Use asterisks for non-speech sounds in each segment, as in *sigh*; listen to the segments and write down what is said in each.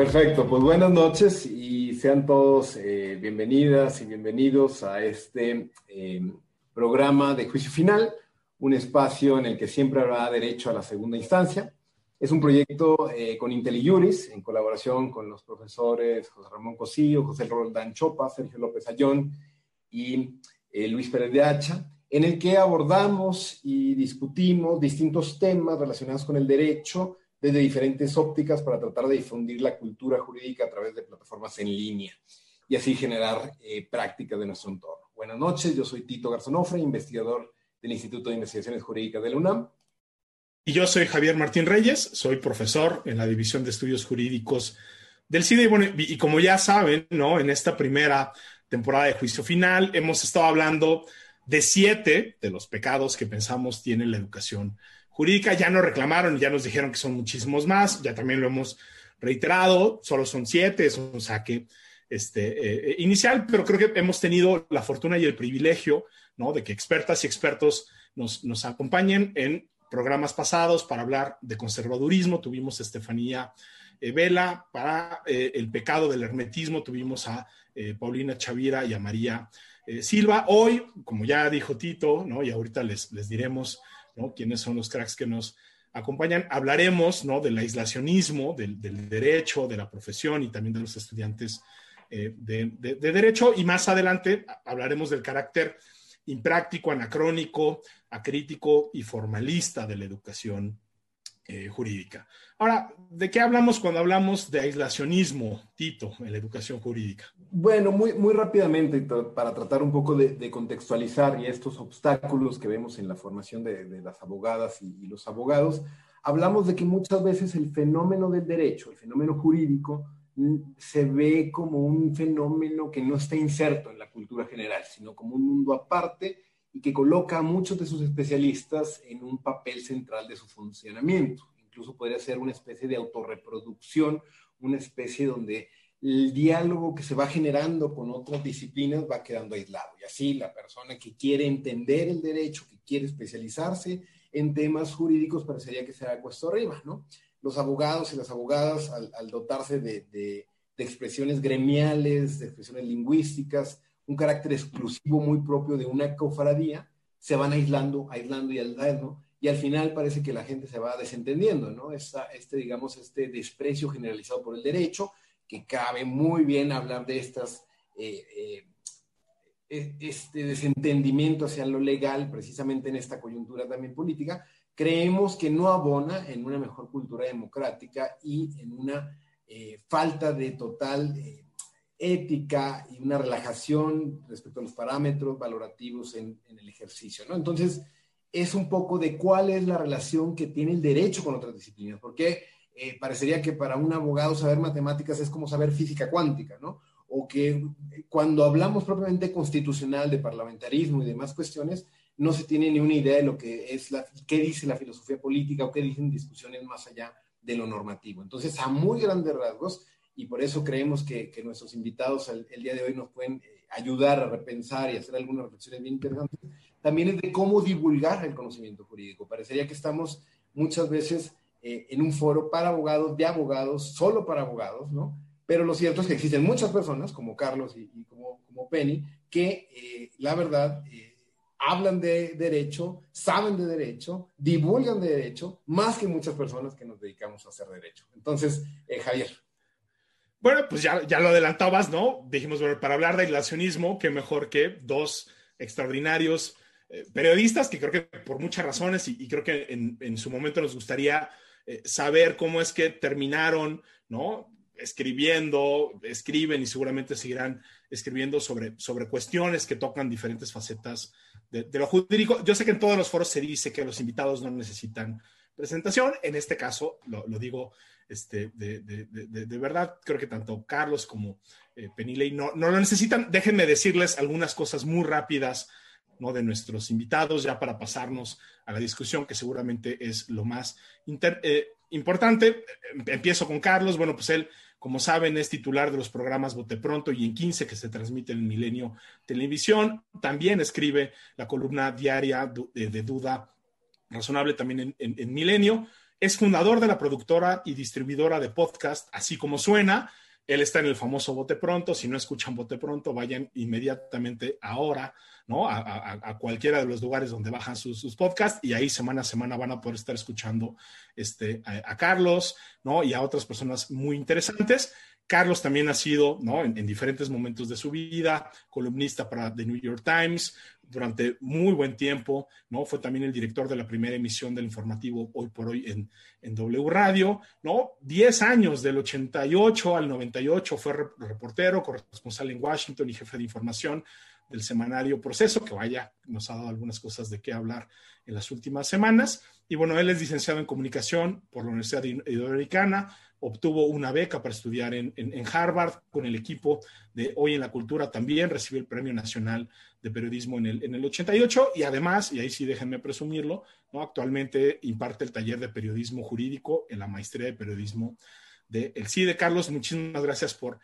Perfecto, pues buenas noches y sean todos eh, bienvenidas y bienvenidos a este eh, programa de juicio final, un espacio en el que siempre habrá derecho a la segunda instancia. Es un proyecto eh, con IntelliJuris, en colaboración con los profesores José Ramón Cosillo, José Roldán Chopa, Sergio López Ayón y Luis Pérez de Hacha, en el que abordamos y discutimos distintos temas relacionados con el derecho, desde diferentes ópticas para tratar de difundir la cultura jurídica a través de plataformas en línea y así generar eh, prácticas de nuestro entorno. Buenas noches, yo soy Tito Garzonofre, investigador del Instituto de Investigaciones Jurídicas de la UNAM. Y yo soy Javier Martín Reyes, soy profesor en la División de Estudios Jurídicos del CIDE. Y, bueno, y como ya saben, ¿no? en esta primera temporada de juicio final hemos estado hablando de siete de los pecados que pensamos tiene la educación jurídica. Ya nos reclamaron, ya nos dijeron que son muchísimos más, ya también lo hemos reiterado, solo son siete, es un saque este, eh, inicial, pero creo que hemos tenido la fortuna y el privilegio ¿no? de que expertas y expertos nos, nos acompañen en programas pasados para hablar de conservadurismo. Tuvimos a Estefanía eh, Vela, para eh, el pecado del hermetismo tuvimos a Paulina Chavira y a María Silva. Hoy, como ya dijo Tito, ¿no? y ahorita les, les diremos ¿Quiénes son los cracks que nos acompañan? Hablaremos, ¿no? Del aislacionismo, del, derecho, de la profesión y también de los estudiantes eh, de, derecho. Y más adelante hablaremos del carácter impráctico, anacrónico, acrítico y formalista de la educación eh, jurídica. Ahora, ¿de qué hablamos cuando hablamos de aislacionismo, Tito, en la educación jurídica? Bueno, muy, muy rápidamente, para tratar un poco de, contextualizar y estos obstáculos que vemos en la formación de, las abogadas y, los abogados, hablamos de que muchas veces el fenómeno del derecho, el fenómeno jurídico, se ve como un fenómeno que no está inserto en la cultura general, sino como un mundo aparte y que coloca a muchos de sus especialistas en un papel central de su funcionamiento incluso podría ser una especie de autorreproducción, una especie donde el diálogo que se va generando con otras disciplinas va quedando aislado. Y así la persona que quiere entender el derecho, que quiere especializarse en temas jurídicos, parecería que será puesto arriba, ¿no? Los abogados y las abogadas, al, dotarse de, de, expresiones gremiales, de expresiones lingüísticas, un carácter exclusivo muy propio de una cofradía, se van aislando, aislando y aislando, y al final parece que la gente se va desentendiendo, ¿no? este, digamos, este desprecio generalizado por el derecho, que cabe muy bien hablar de estas, eh, eh, e, este desentendimiento hacia lo legal, precisamente en esta coyuntura también política, creemos que no abona en una mejor cultura democrática y en una eh, falta de total ética y una relajación respecto a los parámetros valorativos en, el ejercicio. Entonces, es un poco de cuál es la relación que tiene el derecho con otras disciplinas, porque eh, parecería que para un abogado saber matemáticas es como saber física cuántica, ¿no? O que cuando hablamos propiamente constitucional, de parlamentarismo y demás cuestiones, no se tiene ni una idea de lo que es la, qué dice la filosofía política o qué dicen discusiones más allá de lo normativo. Entonces, a muy grandes rasgos, y por eso creemos que, nuestros invitados el, día de hoy nos pueden eh, ayudar a repensar y hacer algunas reflexiones bien interesantes, también es de cómo divulgar el conocimiento jurídico. Parecería que estamos muchas veces eh, en un foro para abogados, de abogados, solo para abogados, ¿no? Pero lo cierto es que existen muchas personas, como Carlos y, como, como, Penny, que eh, la verdad eh, hablan de derecho, saben de derecho, divulgan de derecho, más que muchas personas que nos dedicamos a hacer derecho. Entonces, Javier. Bueno, pues ya, ya lo adelantabas, ¿no? Dijimos, bueno, para hablar de aislacionismo, qué mejor que dos extraordinarios eh, periodistas que creo que por muchas razones y, creo que en, su momento nos gustaría eh, saber cómo es que terminaron, ¿no? Escribiendo, escriben y seguramente seguirán escribiendo sobre, sobre cuestiones que tocan diferentes facetas de, lo jurídico. Yo sé que en todos los foros se dice que los invitados no necesitan presentación. En este caso, lo, digo este, de, de, verdad, creo que tanto Carlos como eh, Penilei no, no lo necesitan. Déjenme decirles algunas cosas muy rápidas ¿no? de nuestros invitados, ya para pasarnos a la discusión, que seguramente es lo más eh, importante. Empiezo con Carlos. Bueno, pues él, como saben, es titular de los programas Bote Pronto y en 15 que se transmiten en Milenio Televisión. También escribe la columna diaria de, Duda Razonable también en, Milenio. Es fundador de la productora y distribuidora de podcast, así como suena. Él está en el famoso Bote Pronto. Si no escuchan Bote Pronto, vayan inmediatamente ahora, ¿no? A, cualquiera de los lugares donde bajan sus, podcasts y ahí semana a semana van a poder estar escuchando este, a, Carlos, ¿no? Y a otras personas muy interesantes. Carlos también ha sido, ¿no? En, en, diferentes momentos de su vida, columnista para The New York Times, durante muy buen tiempo, ¿no? Fue también el director de la primera emisión del informativo Hoy por Hoy en, en W Radio, ¿no? Diez años, del 88 al 98, fue reportero, corresponsal en Washington y jefe de información del semanario Proceso, que vaya, nos ha dado algunas cosas de qué hablar en las últimas semanas. Y bueno, él es licenciado en comunicación por la Universidad Iberoamericana, obtuvo una beca para estudiar en, Harvard con el equipo de Hoy en la Cultura también, recibió el Premio Nacional de Periodismo en el, en el 88 y además, y ahí sí déjenme presumirlo, ¿no? actualmente imparte el taller de periodismo jurídico en la maestría de periodismo del de CIDE. Carlos, muchísimas gracias por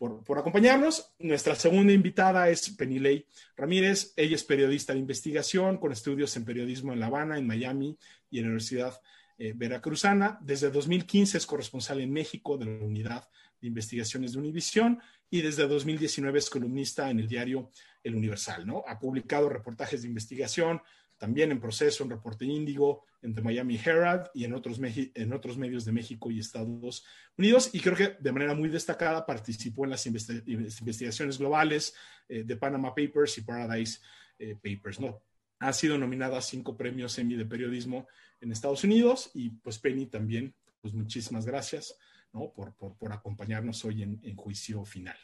por, acompañarnos. Nuestra segunda invitada es Penilei Ramírez. Ella es periodista de investigación con estudios en periodismo en La Habana, en Miami y en la Universidad eh, Veracruzana. Desde 2015 es corresponsal en México de la Unidad de Investigaciones de Univisión y desde 2019 es columnista en el diario El Universal. ¿no? Ha publicado reportajes de investigación, también en proceso, en Reporte Índigo, en The Miami Herald y en otros, en otros medios de México y Estados Unidos. Y creo que de manera muy destacada participó en las investigaciones globales eh, de Panama Papers y Paradise eh, Papers. ¿no? Ha sido nominada a cinco premios Emmy de periodismo en Estados Unidos y pues Penny también, pues muchísimas gracias ¿no? por, por, por acompañarnos hoy en, juicio final.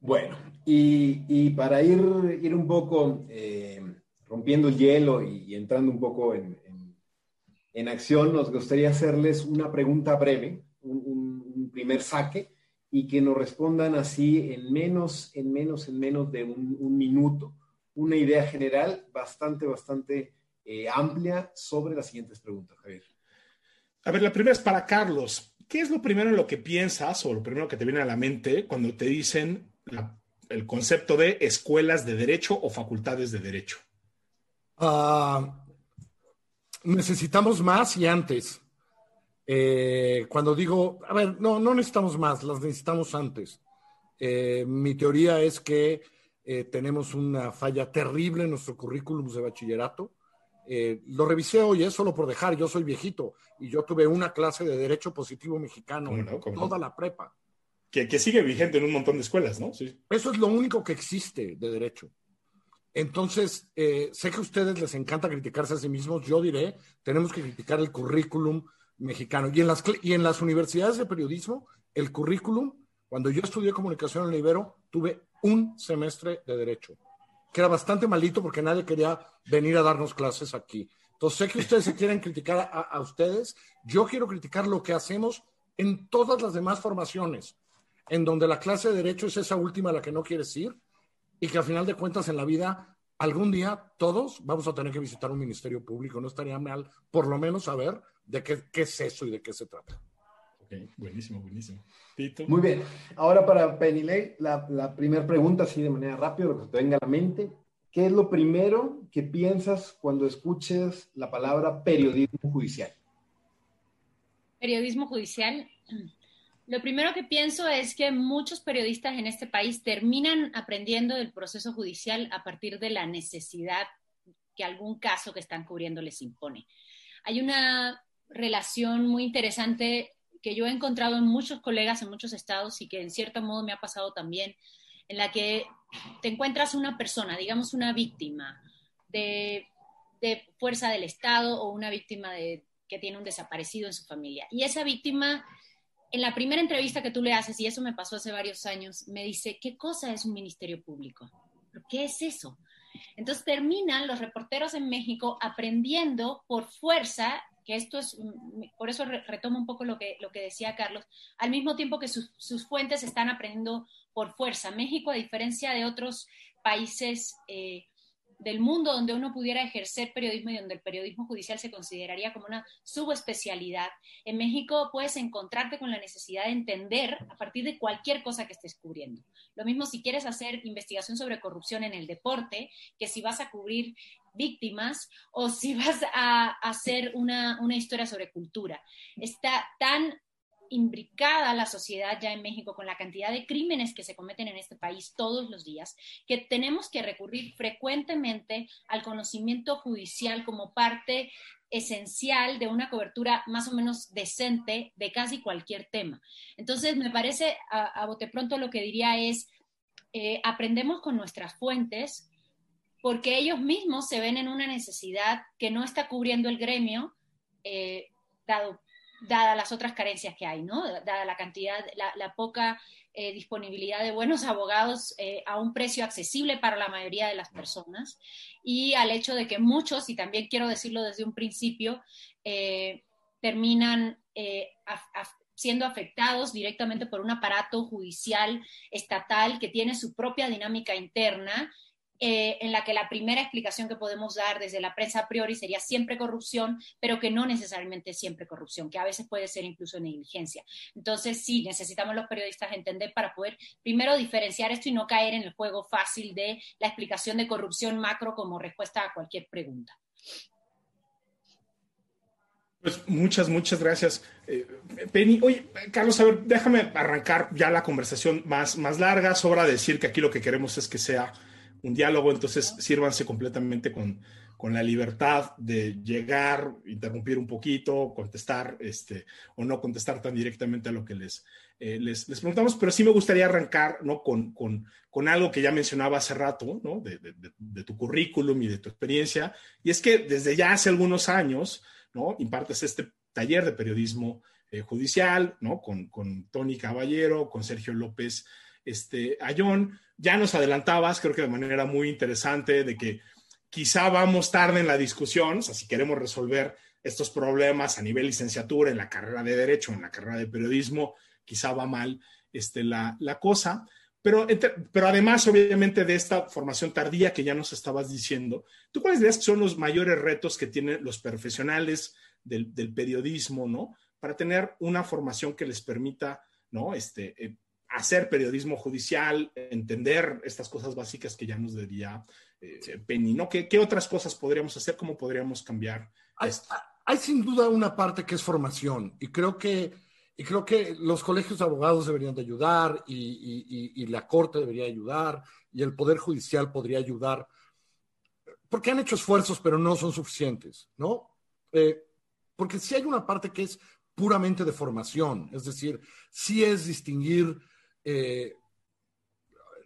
Bueno, y, para ir, ir un poco eh, rompiendo el hielo y, entrando un poco en, acción, nos gustaría hacerles una pregunta breve, un, primer saque, y que nos respondan así en menos, en menos, en menos de un, minuto, una idea general bastante, bastante eh, amplia sobre las siguientes preguntas, Javier. A ver, la primera es para Carlos. ¿Qué es lo primero en lo que piensas o lo primero que te viene a la mente cuando te dicen el concepto de escuelas de derecho o facultades de derecho? Ah, necesitamos más y antes. Eh, cuando digo, a ver, no, no necesitamos más, las necesitamos antes. Eh, mi teoría es que eh, tenemos una falla terrible en nuestro currículum de bachillerato. lo revisé hoy, es solo por dejar, yo soy viejito y yo tuve una clase de Derecho Positivo Mexicano, toda la prepa que, sigue vigente en un montón de escuelas, ¿no? Sí. Eso es lo único que existe de derecho. Entonces, eh, sé que a ustedes les encanta criticarse a sí mismos. Yo diré, tenemos que criticar el currículum mexicano. Y en las, y en las universidades de periodismo, el currículum, cuando yo estudié comunicación en el Ibero, tuve un semestre de derecho, que era bastante malito porque nadie quería venir a darnos clases aquí. Entonces, sé que ustedes se quieren criticar a, a ustedes. Yo quiero criticar lo que hacemos en todas las demás formaciones en donde la clase de derecho es esa última a la que no quieres ir y que al final de cuentas en la vida algún día todos vamos a tener que visitar un ministerio público. No estaría mal por lo menos saber de qué, es eso y de qué se trata. Ok, buenísimo, buenísimo. Muy bien. Ahora para Penilei, la, la primera pregunta, así de manera rápida, lo que te venga a la mente. ¿Qué es lo primero que piensas cuando escuches la palabra periodismo judicial? Periodismo judicial. Lo primero que pienso es que muchos periodistas en este país terminan aprendiendo del proceso judicial a partir de la necesidad que algún caso que están cubriendo les impone. Hay una relación muy interesante que yo he encontrado en muchos colegas en muchos estados y que en cierto modo me ha pasado también, en la que te encuentras una persona, digamos una víctima de, fuerza del Estado o una víctima que tiene un desaparecido en su familia. Y esa víctima en la primera entrevista que tú le haces, y eso me pasó hace varios años, me dice, ¿qué cosa es un ministerio público? ¿Qué es eso? Entonces terminan los reporteros en México aprendiendo por fuerza, que esto es, por eso retomo un poco lo que, lo que decía Carlos, al mismo tiempo que sus, sus fuentes están aprendiendo por fuerza. México, a diferencia de otros países eh, del mundo donde uno pudiera ejercer periodismo y donde el periodismo judicial se consideraría como una subespecialidad, en México puedes encontrarte con la necesidad de entender a partir de cualquier cosa que estés cubriendo. Lo mismo si quieres hacer investigación sobre corrupción en el deporte, que si vas a cubrir víctimas o si vas a hacer una, una historia sobre cultura. Está tan imbricada la sociedad ya en México con la cantidad de crímenes que se cometen en este país todos los días, que tenemos que recurrir frecuentemente al conocimiento judicial como parte esencial de una cobertura más o menos decente de casi cualquier tema. Entonces, me parece, a, bote pronto lo que diría es, eh, aprendemos con nuestras fuentes porque ellos mismos se ven en una necesidad que no está cubriendo el gremio, eh, dado dada las otras carencias que hay, ¿no? Dada la cantidad, la, poca eh, disponibilidad de buenos abogados eh, a un precio accesible para la mayoría de las personas y al hecho de que muchos, y también quiero decirlo desde un principio, eh, terminan siendo afectados directamente por un aparato judicial estatal que tiene su propia dinámica interna eh, en la que la primera explicación que podemos dar desde la prensa a priori sería siempre corrupción, pero que no necesariamente siempre corrupción, que a veces puede ser incluso negligencia. Entonces, sí, necesitamos los periodistas entender para poder primero diferenciar esto y no caer en el juego fácil de la explicación de corrupción macro como respuesta a cualquier pregunta. Pues muchas, muchas gracias. Eh, Penny, oye, Carlos, a ver, déjame arrancar ya la conversación más, más larga. Sobra decir que aquí lo que queremos es que sea un diálogo, entonces sírvanse completamente con, con la libertad de llegar, interrumpir un poquito, contestar este, o no contestar tan directamente a lo que les, eh, les, preguntamos, pero sí me gustaría arrancar ¿no? con, con, con algo que ya mencionaba hace rato, ¿no? de, de, tu currículum y de tu experiencia, y es que desde ya hace algunos años ¿no? impartes este taller de periodismo eh, judicial ¿no? con, con Tony Caballero, con Sergio López este, Ayón ya nos adelantabas, creo que de manera muy interesante, de que quizá vamos tarde en la discusión, o sea, si queremos resolver estos problemas a nivel licenciatura en la carrera de Derecho, en la carrera de Periodismo, quizá va mal este, la, cosa. Pero, pero además, obviamente, de esta formación tardía que ya nos estabas diciendo, ¿tú cuáles dirías que son los mayores retos que tienen los profesionales del, periodismo, ¿no? Para tener una formación que les permita, ¿no? Este, eh, hacer periodismo judicial, entender estas cosas básicas que ya nos diría eh, Penny, ¿no? ¿Qué, otras cosas podríamos hacer? ¿Cómo podríamos cambiar? Hay, hay, sin duda una parte que es formación y creo que, y creo que los colegios de abogados deberían de ayudar y, la corte debería ayudar y el poder judicial podría ayudar porque han hecho esfuerzos pero no son suficientes, ¿no? Eh, porque si hay una parte que es puramente de formación, es decir, sí es distinguir eh,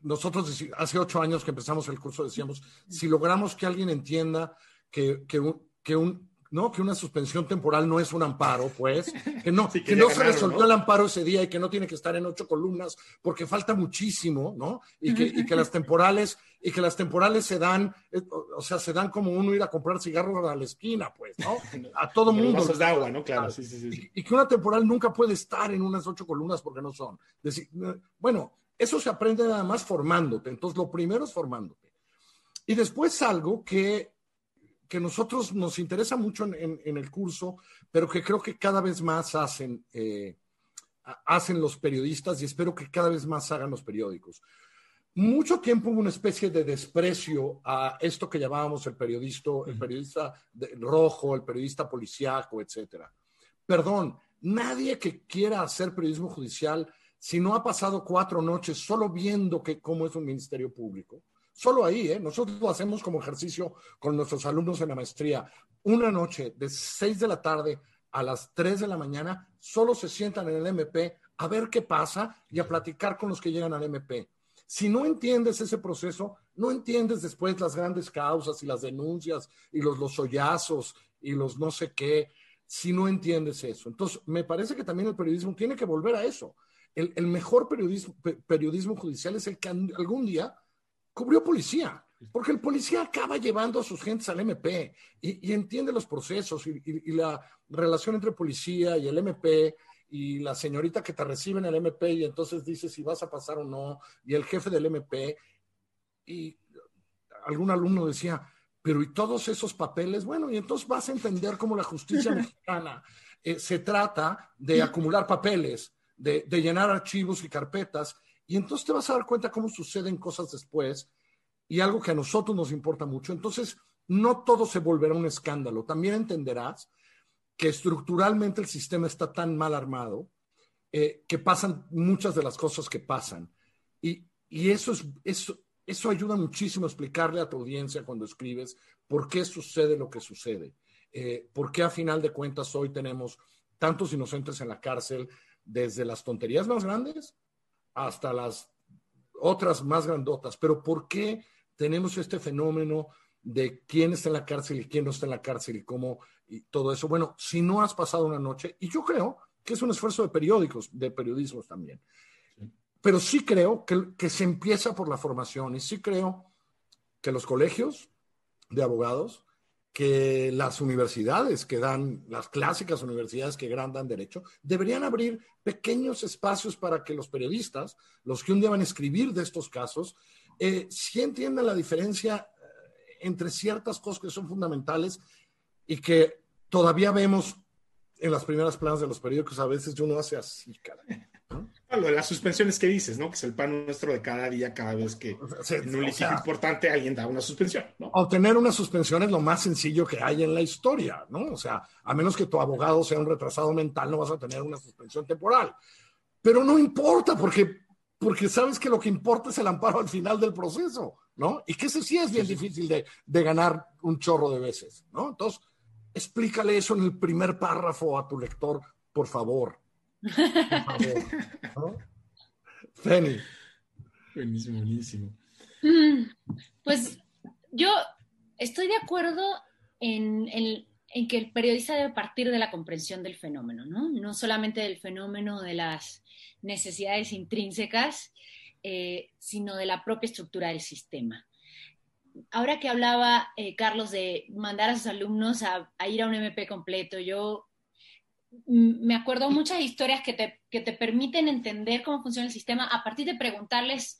nosotros hace ocho años que empezamos el curso decíamos, si logramos que alguien entienda que, que, un, ¿no? que una suspensión temporal no es un amparo, pues, que no, *laughs* que, no se resolvió el amparo ese día y que no tiene que estar en ocho columnas porque falta muchísimo, ¿no? Y que, y que las temporales, y que las temporales se dan, eh, o sea, se dan como uno ir a comprar cigarros a la esquina, pues, ¿no? *laughs* A todo mundo. de agua, ¿no? Claro, sí, sí, sí. Y, que una temporal nunca puede estar en unas ocho columnas porque no son. Decir, bueno, eso se aprende nada más formándote. Entonces, lo primero es formándote. Y después algo que que nosotros nos interesa mucho en, el curso, pero que creo que cada vez más hacen, eh, hacen los periodistas y espero que cada vez más hagan los periódicos. Mucho tiempo hubo una especie de desprecio a esto que llamábamos el periodista, el periodista rojo, el periodista policíaco, etcétera. Perdón, nadie que quiera hacer periodismo judicial, si no ha pasado cuatro noches solo viendo que, cómo es un ministerio público, Solo ahí, ¿eh? Nosotros lo hacemos como ejercicio con nuestros alumnos en la maestría. Una noche de 6 de la tarde a las 3 de la mañana, solo se sientan en el MP a ver qué pasa y a platicar con los que llegan al MP. Si no entiendes ese proceso, no entiendes después las grandes causas y las denuncias y los, los sollazos y los no sé qué, si no entiendes eso. Entonces, me parece que también el periodismo tiene que volver a eso. El, el mejor periodismo, periodismo judicial es el que algún día cubrió policía, porque el policía acaba llevando a sus gentes al MP y, entiende los procesos y, la relación entre policía y el MP y la señorita que te recibe en el MP y entonces dice si vas a pasar o no, y el jefe del MP. Y algún alumno decía, pero ¿y todos esos papeles? Bueno, y entonces vas a entender cómo la justicia *laughs* mexicana eh, se trata de acumular papeles, de, de llenar archivos y carpetas y entonces te vas a dar cuenta cómo suceden cosas después y algo que a nosotros nos importa mucho. Entonces, no todo se volverá un escándalo. También entenderás que estructuralmente el sistema está tan mal armado eh, que pasan muchas de las cosas que pasan. Y, eso, es, eso, eso ayuda muchísimo a explicarle a tu audiencia cuando escribes por qué sucede lo que sucede. Eh, por qué a final de cuentas hoy tenemos tantos inocentes en la cárcel, desde las tonterías más grandes hasta las otras más grandotas. Pero ¿por qué tenemos este fenómeno de quién está en la cárcel y quién no está en la cárcel y cómo y todo eso? Bueno, si no has pasado una noche, y yo creo que es un esfuerzo de periódicos, de periodismo también, pero sí creo que, que se empieza por la formación y sí creo que los colegios de abogados que las universidades que dan, las clásicas universidades que dan derecho, deberían abrir pequeños espacios para que los periodistas, los que un día van a escribir de estos casos, eh, sí entiendan la diferencia eh, entre ciertas cosas que son fundamentales y que todavía vemos en las primeras planas de los periódicos, a veces uno hace así, cara. Lo de las suspensiones que dices, ¿no? Que es el pan nuestro de cada día, cada vez que en un litigio importante alguien da una suspensión, ¿no? Obtener una suspensión es lo más sencillo que hay en la historia, ¿no? O sea, a menos que tu abogado sea un retrasado mental, no vas a tener una suspensión temporal. Pero no importa, porque, porque sabes que lo que importa es el amparo al final del proceso, ¿no? Y que eso sí es bien difícil de, de ganar un chorro de veces, ¿no? Entonces, explícale eso en el primer párrafo a tu lector, por favor. *laughs* Fanny. Buenísimo, buenísimo. Mm, pues yo estoy de acuerdo en, que el periodista debe partir de la comprensión del fenómeno, ¿no? No solamente del fenómeno de las necesidades intrínsecas, eh, sino de la propia estructura del sistema. Ahora que hablaba eh, Carlos de mandar a sus alumnos a, a, ir a un MP completo, yo me acuerdo muchas historias que te, que te permiten entender cómo funciona el sistema a partir de preguntarles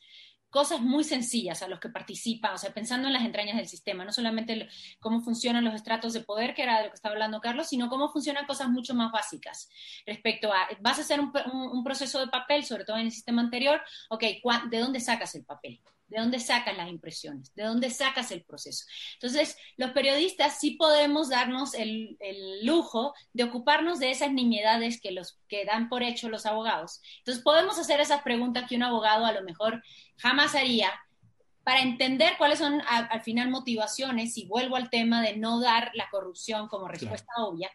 cosas muy sencillas a los que participan, o sea, pensando en las entrañas del sistema, no solamente cómo funcionan los estratos de poder, que era de lo que estaba hablando Carlos, sino cómo funcionan cosas mucho más básicas respecto a, vas a hacer un, un proceso de papel, sobre todo en el sistema anterior, ok, ¿de dónde sacas el papel? ¿De dónde sacas las impresiones? ¿De dónde sacas el proceso? Entonces, los periodistas sí podemos darnos el, lujo de ocuparnos de esas nimiedades que, los, que dan por hecho los abogados. Entonces, podemos hacer esas preguntas que un abogado a lo mejor jamás haría para entender cuáles son al final motivaciones, y vuelvo al tema de no dar la corrupción como respuesta obvia,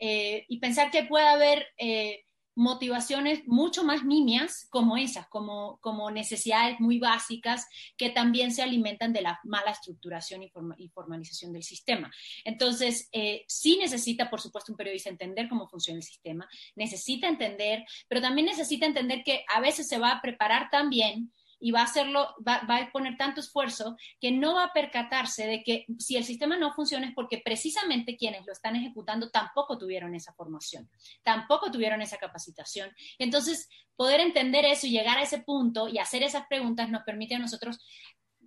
eh, y pensar que puede haber... Eh, motivaciones mucho más nimias como esas, como, como necesidades muy básicas que también se alimentan de la mala estructuración y, formalización del sistema. Entonces, eh, sí necesita, por supuesto, un periodista entender cómo funciona el sistema, necesita entender, pero también necesita entender que a veces se va a preparar también y va a hacerlo, va, a poner tanto esfuerzo que no va a percatarse de que si el sistema no funciona es porque precisamente quienes lo están ejecutando tampoco tuvieron esa formación, tampoco tuvieron esa capacitación. Entonces, poder entender eso y llegar a ese punto y hacer esas preguntas nos permite a nosotros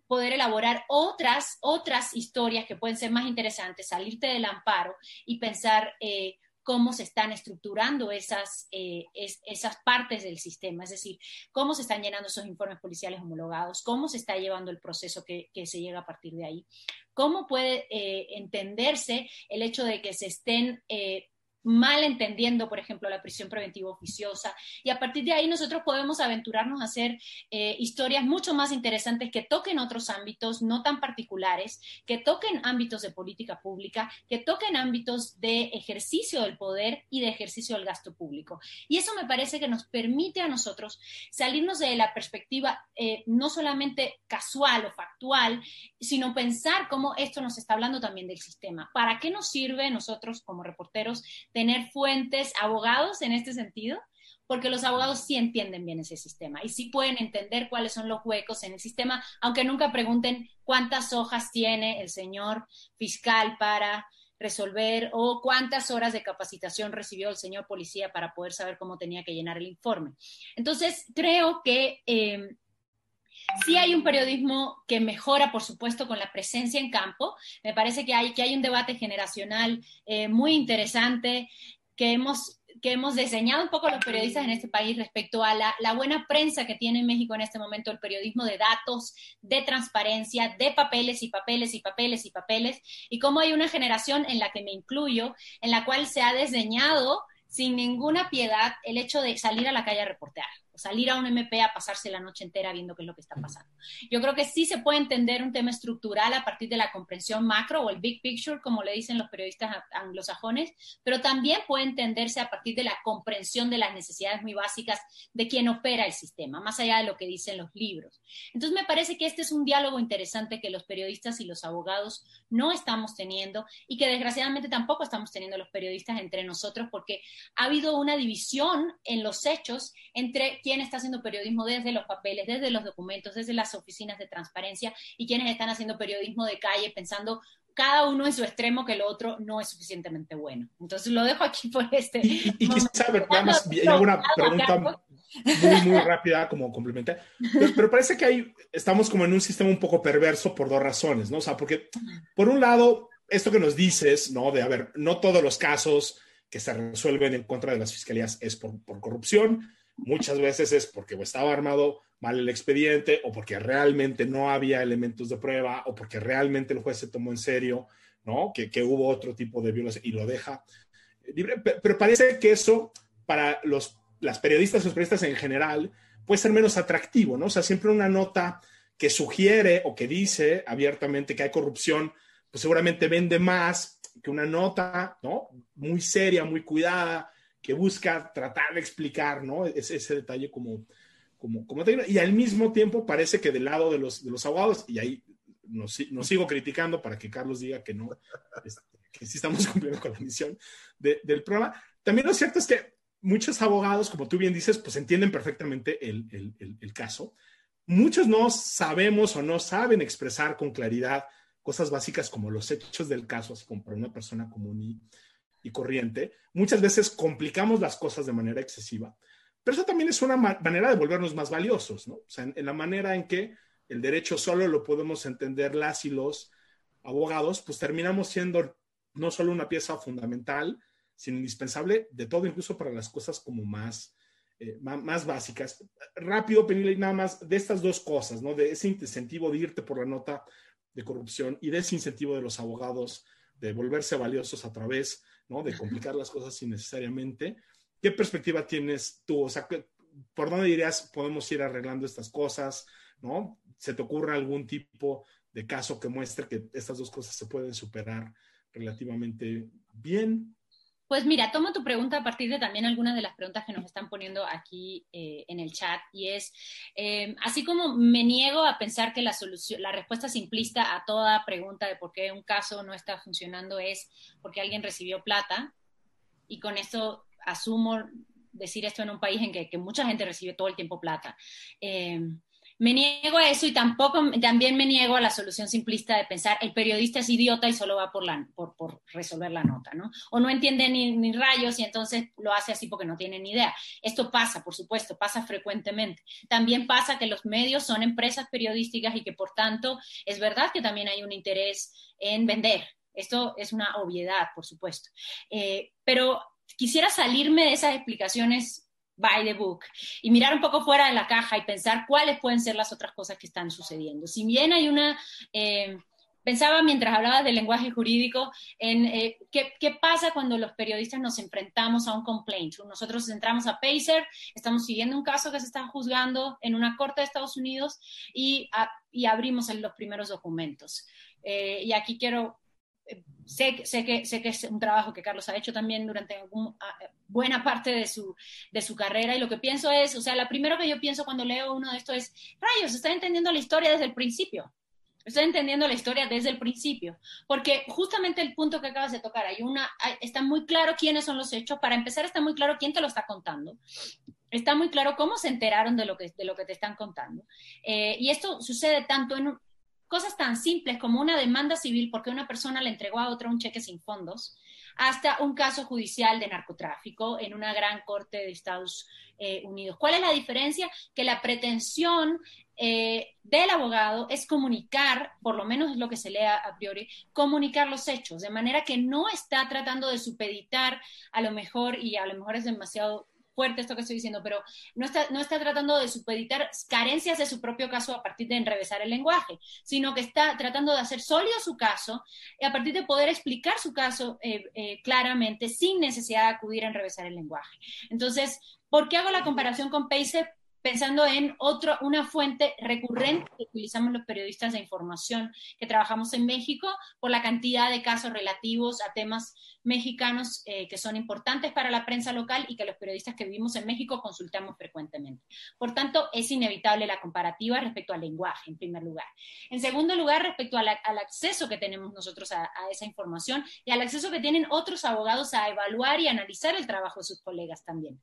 poder elaborar otras, otras historias que pueden ser más interesantes, salirte del amparo y pensar, eh, cómo se están estructurando esas, eh, esas partes del sistema, es decir, cómo se están llenando esos informes policiales homologados, cómo se está llevando el proceso que, se llega a partir de ahí, cómo puede eh, entenderse el hecho de que se estén eh, mal entendiendo, por ejemplo, la prisión preventiva oficiosa. Y a partir de ahí nosotros podemos aventurarnos a hacer eh, historias mucho más interesantes que toquen otros ámbitos no tan particulares, que toquen ámbitos de política pública, que toquen ámbitos de ejercicio del poder y de ejercicio del gasto público. Y eso me parece que nos permite a nosotros salirnos de la perspectiva eh, no solamente casual o factual, sino pensar cómo esto nos está hablando también del sistema. ¿Para qué nos sirve nosotros como reporteros? Tener fuentes, abogados en este sentido, porque los abogados sí entienden bien ese sistema y sí pueden entender cuáles son los huecos en el sistema, aunque nunca pregunten cuántas hojas tiene el señor fiscal para resolver o cuántas horas de capacitación recibió el señor policía para poder saber cómo tenía que llenar el informe. Entonces, creo que eh, Sí hay un periodismo que mejora, por supuesto, con la presencia en campo. Me parece que hay, que hay un debate generacional eh, muy interesante que hemos que hemos diseñado un poco los periodistas en este país respecto a la, la, buena prensa que tiene en México en este momento, el periodismo de datos, de transparencia, de papeles y papeles y papeles y papeles, y cómo hay una generación en la que me incluyo, en la cual se ha desdeñado sin ninguna piedad el hecho de salir a la calle a reportear salir a un MP a pasarse la noche entera viendo qué es lo que está pasando. Yo creo que sí se puede entender un tema estructural a partir de la comprensión macro o el big picture, como le dicen los periodistas anglosajones, pero también puede entenderse a partir de la comprensión de las necesidades muy básicas de quien opera el sistema, más allá de lo que dicen los libros. Entonces me parece que este es un diálogo interesante que los periodistas y los abogados no estamos teniendo y que desgraciadamente tampoco estamos teniendo los periodistas entre nosotros porque ha habido una división en los hechos entre quién está haciendo periodismo desde los papeles, desde los documentos, desde las oficinas de transparencia y quienes están haciendo periodismo de calle pensando cada uno en su extremo que el otro no es suficientemente bueno. Entonces lo dejo aquí por este. Y, y quizá, nada más, hay una pregunta muy, muy rápida como complementaria. Pero, pero, parece que hay, estamos como en un sistema un poco perverso por dos razones, ¿no? O sea, porque por un lado, esto que nos dices, ¿no? De, a ver, no todos los casos que se resuelven en contra de las fiscalías es por, por corrupción, Muchas veces es porque estaba armado mal el expediente o porque realmente no había elementos de prueba o porque realmente el juez se tomó en serio, ¿no? Que, hubo otro tipo de violencia y lo deja libre. Pero parece que eso para los, las periodistas, los periodistas en general, puede ser menos atractivo, ¿no? O sea, siempre una nota que sugiere o que dice abiertamente que hay corrupción, pues seguramente vende más que una nota, ¿no? Muy seria, muy cuidada, que busca tratar de explicar, ¿no? Ese, ese detalle como, como, como y al mismo tiempo parece que del lado de los, de los abogados, y ahí nos, sigo criticando para que Carlos diga que no, este, que sí estamos *laughs* cumpliendo con la misión del programa. También lo cierto es que muchos abogados, como tú bien dices, pues entienden perfectamente el, el, el, caso. Muchos no sabemos o no saben expresar con claridad cosas básicas como los hechos del caso, así como para una persona común y, y corriente, muchas veces complicamos las cosas de manera excesiva, pero eso también es una manera de volvernos más valiosos, ¿no? O sea, en, la manera en que el derecho solo lo podemos entender las y los abogados, pues terminamos siendo no solo una pieza fundamental, sino indispensable de todo, incluso para las cosas como más, eh, más, básicas. Rápido, Penila, y nada más de estas dos cosas, ¿no? De ese incentivo de irte por la nota de corrupción y de ese incentivo de los abogados de volverse valiosos a través ¿no? De complicar las cosas innecesariamente. ¿Qué perspectiva tienes tú? O sea, ¿por dónde dirías podemos ir arreglando estas cosas? ¿No? ¿Se te ocurre algún tipo de caso que muestre que estas dos cosas se pueden superar relativamente bien? Pues mira, tomo tu pregunta a partir de también algunas de las preguntas que nos están poniendo aquí eh, en el chat y es, eh, así como me niego a pensar que la solución, la respuesta simplista a toda pregunta de por qué un caso no está funcionando es porque alguien recibió plata y con esto asumo decir esto en un país en que, mucha gente recibe todo el tiempo plata. Eh, me niego a eso y tampoco, también me niego a la solución simplista de pensar el periodista es idiota y solo va por, la, por, por resolver la nota, ¿no? O no entiende ni, ni, rayos y entonces lo hace así porque no tiene ni idea. Esto pasa, por supuesto, pasa frecuentemente. También pasa que los medios son empresas periodísticas y que por tanto es verdad que también hay un interés en vender. Esto es una obviedad, por supuesto. Eh, pero quisiera salirme de esas explicaciones by the book y mirar un poco fuera de la caja y pensar cuáles pueden ser las otras cosas que están sucediendo. Si bien hay una... Eh, pensaba mientras hablabas del lenguaje jurídico en eh, ¿qué, ¿qué, pasa cuando los periodistas nos enfrentamos a un complaint. Nosotros entramos a Pacer, estamos siguiendo un caso que se está juzgando en una corte de Estados Unidos y, y abrimos los primeros documentos. Eh, y aquí quiero sé, sé, que, sé que es un trabajo que Carlos ha hecho también durante buena parte de su, de su carrera y lo que pienso es, o sea, lo primero que yo pienso cuando leo uno de estos es, rayos, estoy entendiendo la historia desde el principio. Estoy entendiendo la historia desde el principio, porque justamente el punto que acabas de tocar, hay una, está muy claro quiénes son los hechos. Para empezar, está muy claro quién te lo está contando. Está muy claro cómo se enteraron de lo que, de lo que te están contando. Eh, y esto sucede tanto en, cosas tan simples como una demanda civil porque una persona le entregó a otra un cheque sin fondos, hasta un caso judicial de narcotráfico en una gran corte de Estados eh, Unidos. ¿Cuál es la diferencia? Que la pretensión eh, del abogado es comunicar, por lo menos es lo que se lea a priori, comunicar los hechos, de manera que no está tratando de supeditar a lo mejor, y a lo mejor es demasiado fuerte esto que estoy diciendo, pero no está, no está tratando de supeditar carencias de su propio caso a partir de enrevesar el lenguaje, sino que está tratando de hacer sólido su caso y a partir de poder explicar su caso eh, eh, claramente sin necesidad de acudir a enrevesar el lenguaje. Entonces, ¿por qué hago la comparación con PACE? Pensando en otro, una fuente recurrente que utilizamos los periodistas de información que trabajamos en México por la cantidad de casos relativos a temas mexicanos eh, que son importantes para la prensa local y que los periodistas que vivimos en México consultamos frecuentemente. Por tanto, es inevitable la comparativa respecto al lenguaje, en primer lugar. En segundo lugar, respecto al acceso que tenemos nosotros a esa información y al acceso que tienen otros abogados a evaluar y analizar el trabajo de sus colegas también.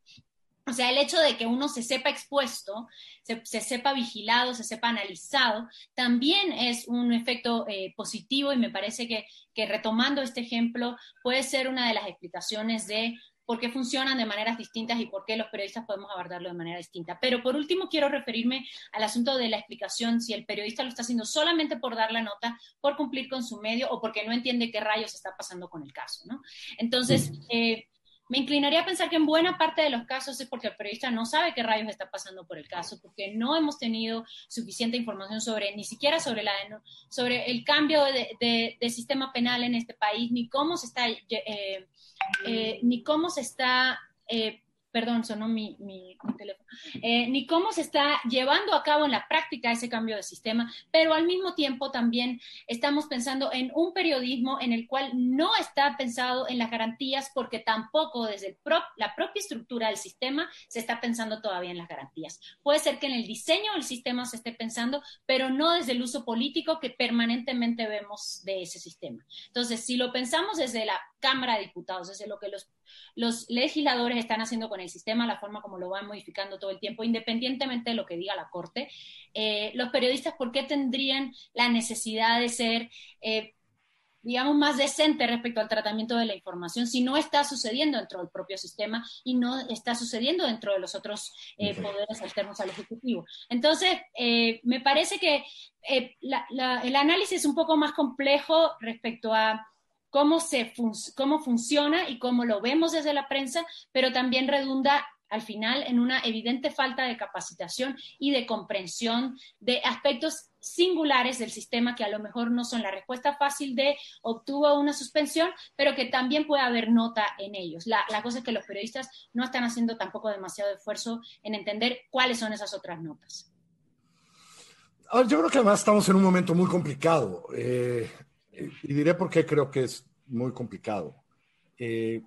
O sea, el hecho de que uno se sepa expuesto, se, sepa vigilado, se sepa analizado, también es un efecto eh, positivo y me parece que, que, retomando este ejemplo puede ser una de las explicaciones de por qué funcionan de maneras distintas y por qué los periodistas podemos abordarlo de manera distinta. Pero por último quiero referirme al asunto de la explicación, si el periodista lo está haciendo solamente por dar la nota, por cumplir con su medio o porque no entiende qué rayos está pasando con el caso. ¿no? Entonces, eh, me inclinaría a pensar que en buena parte de los casos es porque el periodista no sabe qué rayos está pasando por el caso, porque no hemos tenido suficiente información sobre, ni siquiera sobre, la, sobre el cambio de, sistema penal en este país, ni cómo se está, eh, eh, ni cómo se está eh, perdón, sonó mi, teléfono, eh, ni cómo se está llevando a cabo en la práctica ese cambio de sistema, pero al mismo tiempo también estamos pensando en un periodismo en el cual no está pensado en las garantías porque tampoco desde la propia estructura del sistema se está pensando todavía en las garantías. Puede ser que en el diseño del sistema se esté pensando, pero no desde el uso político que permanentemente vemos de ese sistema. Entonces, si lo pensamos desde la Cámara de Diputados, desde lo que los los legisladores están haciendo con el sistema, la forma como lo van modificando todo el tiempo, independientemente de lo que diga la Corte. Eh, los periodistas, ¿por qué tendrían la necesidad de ser... Eh, digamos, más decentes respecto al tratamiento de la información si no está sucediendo dentro del propio sistema y no está sucediendo dentro de los otros eh, poderes alternos al Ejecutivo. Entonces, me parece que el análisis es un poco más complejo respecto a cómo, se cómo funciona y cómo lo vemos desde la prensa, pero también redunda al final en una evidente falta de capacitación y de comprensión de aspectos singulares del sistema que a lo mejor no son la respuesta fácil de obtuvo una suspensión, pero que también puede haber nota en ellos. La, cosa es que los periodistas no están haciendo tampoco demasiado esfuerzo en entender cuáles son esas otras notas. Yo creo que además estamos en un momento muy complicado. Eh, y diré por qué creo que es muy complicado. Eh,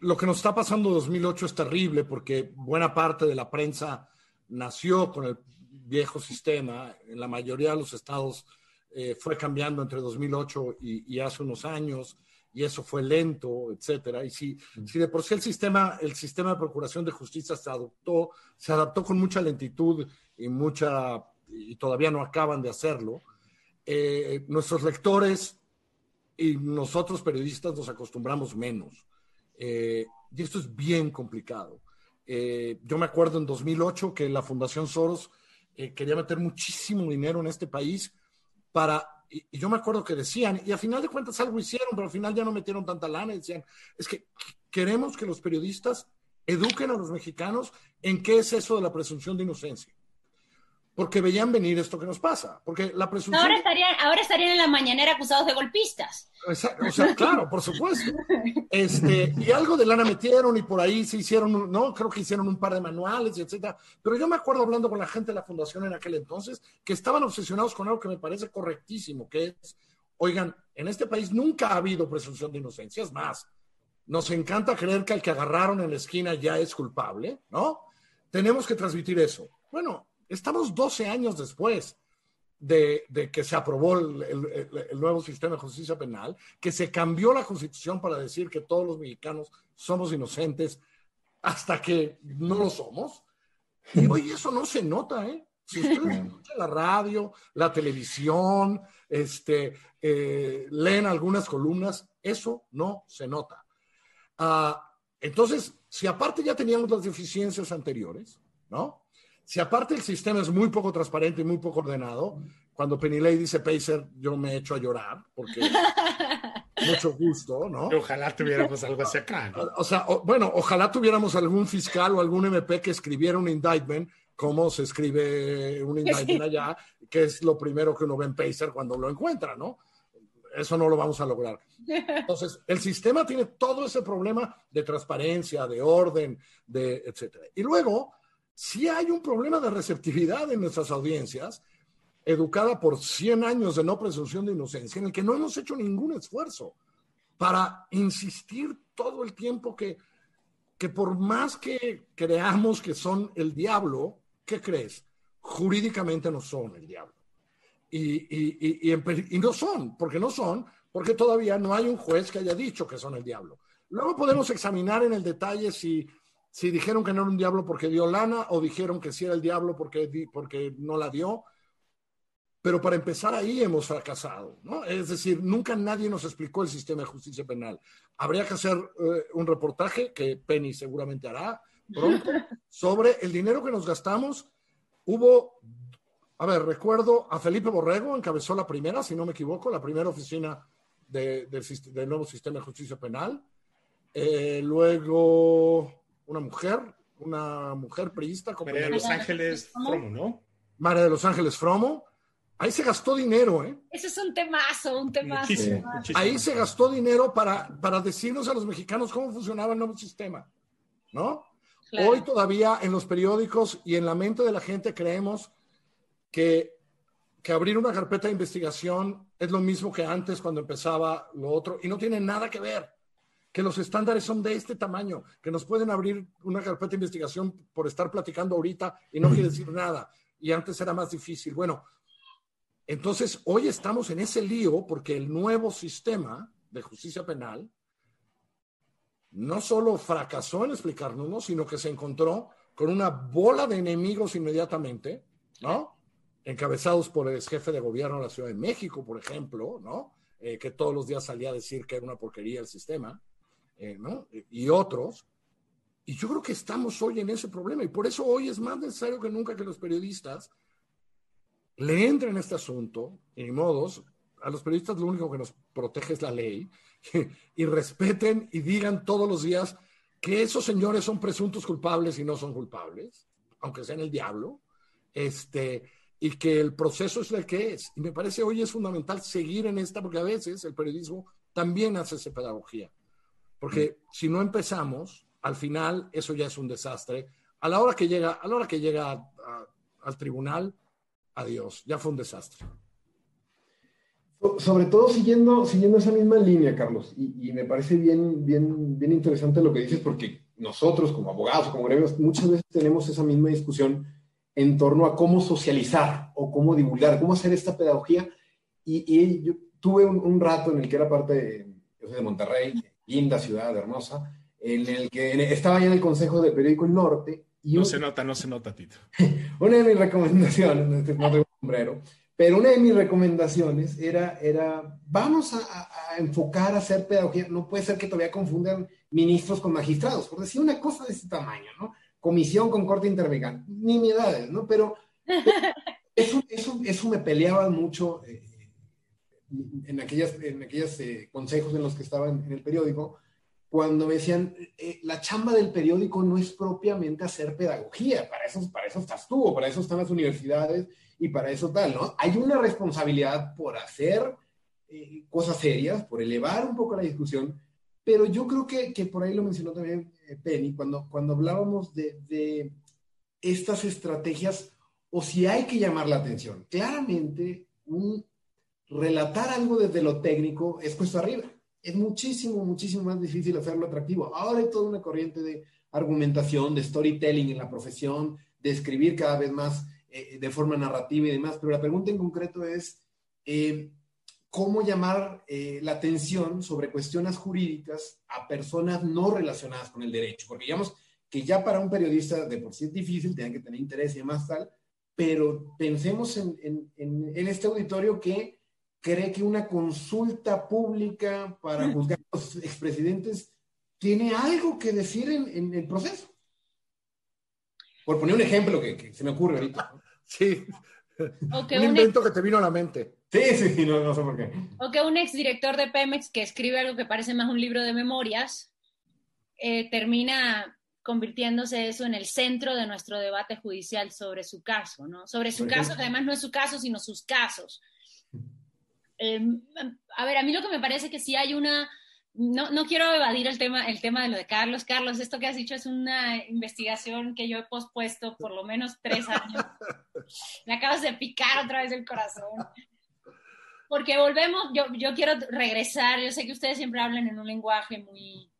lo que nos está pasando en 2008 es terrible porque buena parte de la prensa nació con el viejo sistema. En la mayoría de los estados eh, fue cambiando entre 2008 y, hace unos años y eso fue lento, etcétera. Y si, si de por sí el sistema, el sistema de procuración de justicia se adoptó, se adaptó con mucha lentitud y mucha y todavía no acaban de hacerlo. Eh, nuestros lectores y nosotros periodistas nos acostumbramos menos. Eh, y esto es bien complicado. Eh, yo me acuerdo en 2008 que la Fundación Soros quería meter muchísimo dinero en este país para, y, yo me acuerdo que decían, y a final de cuentas algo hicieron, pero al final ya no metieron tanta lana, y decían, es que queremos que los periodistas eduquen a los mexicanos en qué es eso de la presunción de inocencia porque veían venir esto que nos pasa. Porque la presunción. Ahora estarían, ahora estarían en la mañanera acusados de golpistas. O sea, claro, por supuesto. Este, y algo de lana metieron y por ahí se hicieron, no, creo que hicieron un par de manuales, etcétera. Pero yo me acuerdo hablando con la gente de la fundación en aquel entonces que estaban obsesionados con algo que me parece correctísimo, que es, oigan, en este país nunca ha habido presunción de inocencia, es más, nos encanta creer que el que agarraron en la esquina ya es culpable, ¿no? Tenemos que transmitir eso. Bueno, Estamos 12 años después de, que se aprobó el, nuevo sistema de justicia penal, que se cambió la constitución para decir que todos los mexicanos somos inocentes hasta que no lo somos. Y hoy eso no se nota, ¿eh? Si ustedes escuchan la radio, la televisión, este, eh, leen algunas columnas, eso no se nota. Ah, entonces, si aparte ya teníamos las deficiencias anteriores, ¿no? Si aparte el sistema es muy poco transparente y muy poco ordenado, cuando Penilei dice Pacer, yo me echo a llorar, porque *laughs* mucho gusto, ¿no? Ojalá tuviéramos algo así acá. ¿no? O sea, bueno, ojalá tuviéramos algún fiscal o algún MP que escribiera un indictment, como se escribe un indictment allá, que es lo primero que uno ve en Pacer cuando lo encuentra, ¿no? Eso no lo vamos a lograr. Entonces, el sistema tiene todo ese problema de transparencia, de orden, de etcétera. Y luego, si hay un problema de receptividad en nuestras audiencias, educada por 100 años de no presunción de inocencia, en el que no hemos hecho ningún esfuerzo para insistir todo el tiempo que, que por más que creamos que son el diablo, ¿qué crees? Jurídicamente no son el diablo. Y, y, y, y, no son, porque no son, porque todavía no hay un juez que haya dicho que son el diablo. Luego podemos examinar en el detalle si, si dijeron que no era un diablo porque dio lana o dijeron que sí era el diablo porque, porque no la dio pero para empezar ahí hemos fracasado, ¿no? Es decir, nunca nadie nos explicó el sistema de justicia penal. Habría que hacer eh, un reportaje que Penny seguramente hará pronto *laughs* sobre el dinero que nos gastamos. Hubo, a ver, recuerdo a Felipe Borrego, encabezó la primera, si no me equivoco, la primera oficina de, del nuevo sistema de justicia penal. Eh, luego una mujer, una mujer priista. María de Los Ángeles Fromo, ¿no? María de Los Ángeles Fromo. Ahí se gastó dinero, ¿eh? Ese es un temazo, un temazo. Muchísimo, muchísimo. Ahí se gastó dinero para, para decirnos a los mexicanos cómo funcionaba el nuevo sistema, ¿no? Claro. Hoy todavía en los periódicos y en la mente de la gente creemos que, que abrir una carpeta de investigación es lo mismo que antes cuando empezaba lo otro y no tiene nada que ver. Que los estándares son de este tamaño, que nos pueden abrir una carpeta de investigación por estar platicando ahorita y no quiere decir nada. Y antes era más difícil. Bueno, entonces, hoy estamos en ese lío porque el nuevo sistema de justicia penal no solo fracasó en explicarnos, sino que se encontró con una bola de enemigos inmediatamente, ¿no? Encabezados por el ex jefe de gobierno de la Ciudad de México, por ejemplo, ¿no? Eh, que todos los días salía a decir que era una porquería el sistema, eh, ¿no? Y otros. Y yo creo que estamos hoy en ese problema y por eso hoy es más necesario que nunca que los periodistas le entren en este asunto, y modos, a los periodistas lo único que nos protege es la ley, *laughs* y respeten y digan todos los días que esos señores son presuntos culpables y no son culpables, aunque sean el diablo, este, y que el proceso es el que es. Y me parece hoy es fundamental seguir en esta, porque a veces el periodismo también hace esa pedagogía. Porque mm. si no empezamos, al final eso ya es un desastre. A la hora que llega, a la hora que llega a, a, al tribunal, adiós, ya fue un desastre. Sobre todo siguiendo, siguiendo esa misma línea, Carlos, y, me parece bien, bien, bien interesante lo que dices, porque nosotros como abogados, como gremios, muchas veces tenemos esa misma discusión en torno a cómo socializar o cómo divulgar, cómo hacer esta pedagogía. Y, yo tuve un, rato en el que era parte de, yo soy de Monterrey, linda ciudad, hermosa, en el que estaba ya en el Consejo de Periódico El Norte no se nota, no se nota, Tito. *laughs* una de mis recomendaciones, no tengo un sombrero, pero una de mis recomendaciones era, era vamos a, enfocar a hacer pedagogía. No puede ser que todavía confundan ministros con magistrados, por decir una cosa de ese tamaño, ¿no? Comisión con corte intermediario, nimiedades, ¿no? Pero, *laughs* eso, eso, eso, me peleaba mucho eh, en aquellos en aquellas, eh, consejos en los que estaba en el periódico, cuando me decían, eh, la chamba del periódico no es propiamente hacer pedagogía, para eso, para eso estás tú, para eso están las universidades y para eso tal, ¿no? Hay una responsabilidad por hacer eh, cosas serias, por elevar un poco la discusión, pero yo creo que, que por ahí lo mencionó también eh, Penny, cuando, cuando hablábamos de, de estas estrategias, o si hay que llamar la atención. Claramente, un, relatar algo desde lo técnico es puesto arriba es muchísimo, muchísimo más difícil hacerlo atractivo. Ahora hay toda una corriente de argumentación, de storytelling en la profesión, de escribir cada vez más eh, de forma narrativa y demás, pero la pregunta en concreto es eh, cómo llamar eh, la atención sobre cuestiones jurídicas a personas no relacionadas con el derecho, porque digamos que ya para un periodista de por sí es difícil, tienen que tener interés y demás tal, pero pensemos en, este auditorio que cree que una consulta pública para juzgar a los expresidentes tiene algo que decir en, el proceso. Por poner un ejemplo que, se me ocurre ahorita. Sí. un invento que te vino a la mente. Sí, sí, no, no sé por qué. O que un exdirector de Pemex que escribe algo que parece más un libro de memorias, eh, termina convirtiéndose eso en el centro de nuestro debate judicial sobre su caso, ¿no? Sobre su caso, que además no es su caso, sino sus casos. Em, a ver, a mí lo que me parece que sí hay una... No, no, quiero evadir el tema, el tema de lo de Carlos. Carlos, esto que has dicho es una investigación que yo he pospuesto por lo menos tres años. *laughs* Me acabas de picar otra vez el corazón. Porque volvemos, yo, yo quiero regresar, yo sé que ustedes siempre hablan en un lenguaje muy,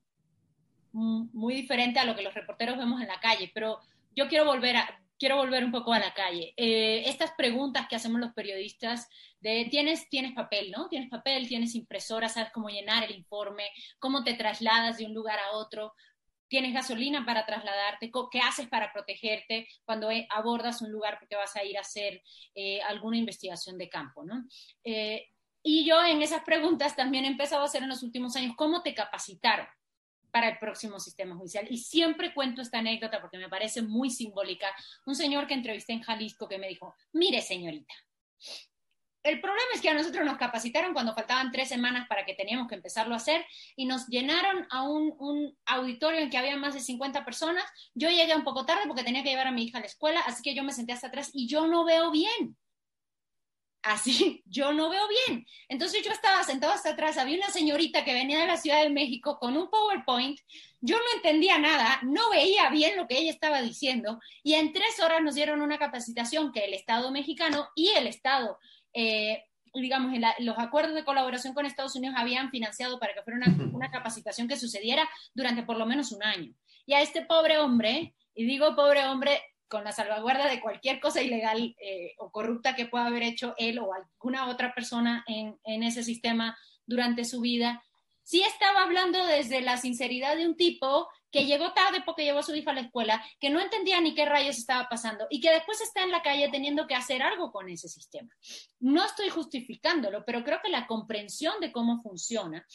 muy diferente a lo que los reporteros vemos en la calle, pero yo quiero volver a, quiero volver un poco a la calle. Eh, estas preguntas que hacemos los periodistas tienes, tienes papel, ¿no? Tienes papel, tienes impresora, sabes cómo llenar el informe, cómo te trasladas de un lugar a otro, tienes gasolina para trasladarte, qué haces para protegerte cuando eh, abordas un lugar porque vas a ir a hacer eh, alguna investigación de campo, ¿no? y yo en esas preguntas también he empezado a hacer en los últimos años, ¿cómo te capacitaron? Para el próximo sistema judicial. Y siempre cuento esta anécdota porque me parece muy simbólica. Un señor que entrevisté en Jalisco que me dijo, mire señorita, el problema es que a nosotros nos capacitaron cuando faltaban tres semanas para que teníamos que empezarlo a hacer y nos llenaron a un, un, auditorio en que había más de 50 personas. Yo llegué un poco tarde porque tenía que llevar a mi hija a la escuela, así que yo me senté hasta atrás y yo no veo bien así *laughs* yo no veo bien. Entonces yo estaba sentado hasta atrás, había una señorita que venía de la Ciudad de México con un PowerPoint, yo no entendía nada, no veía bien lo que ella estaba diciendo y en tres horas nos dieron una capacitación que el Estado mexicano y el Estado, eh, digamos, en los acuerdos de colaboración con Estados Unidos habían financiado para que fuera una, una capacitación que sucediera durante por lo menos un año. Y a este pobre hombre, y digo pobre hombre con la salvaguarda de cualquier cosa ilegal eh, o corrupta que pueda haber hecho él o alguna otra persona en, ese sistema durante su vida, sí estaba hablando desde la sinceridad de un tipo que llegó tarde porque llevó a su hija a la escuela, que no entendía ni qué rayos estaba pasando y que después está en la calle teniendo que hacer algo con ese sistema. No estoy justificándolo, pero creo que la comprensión de cómo funciona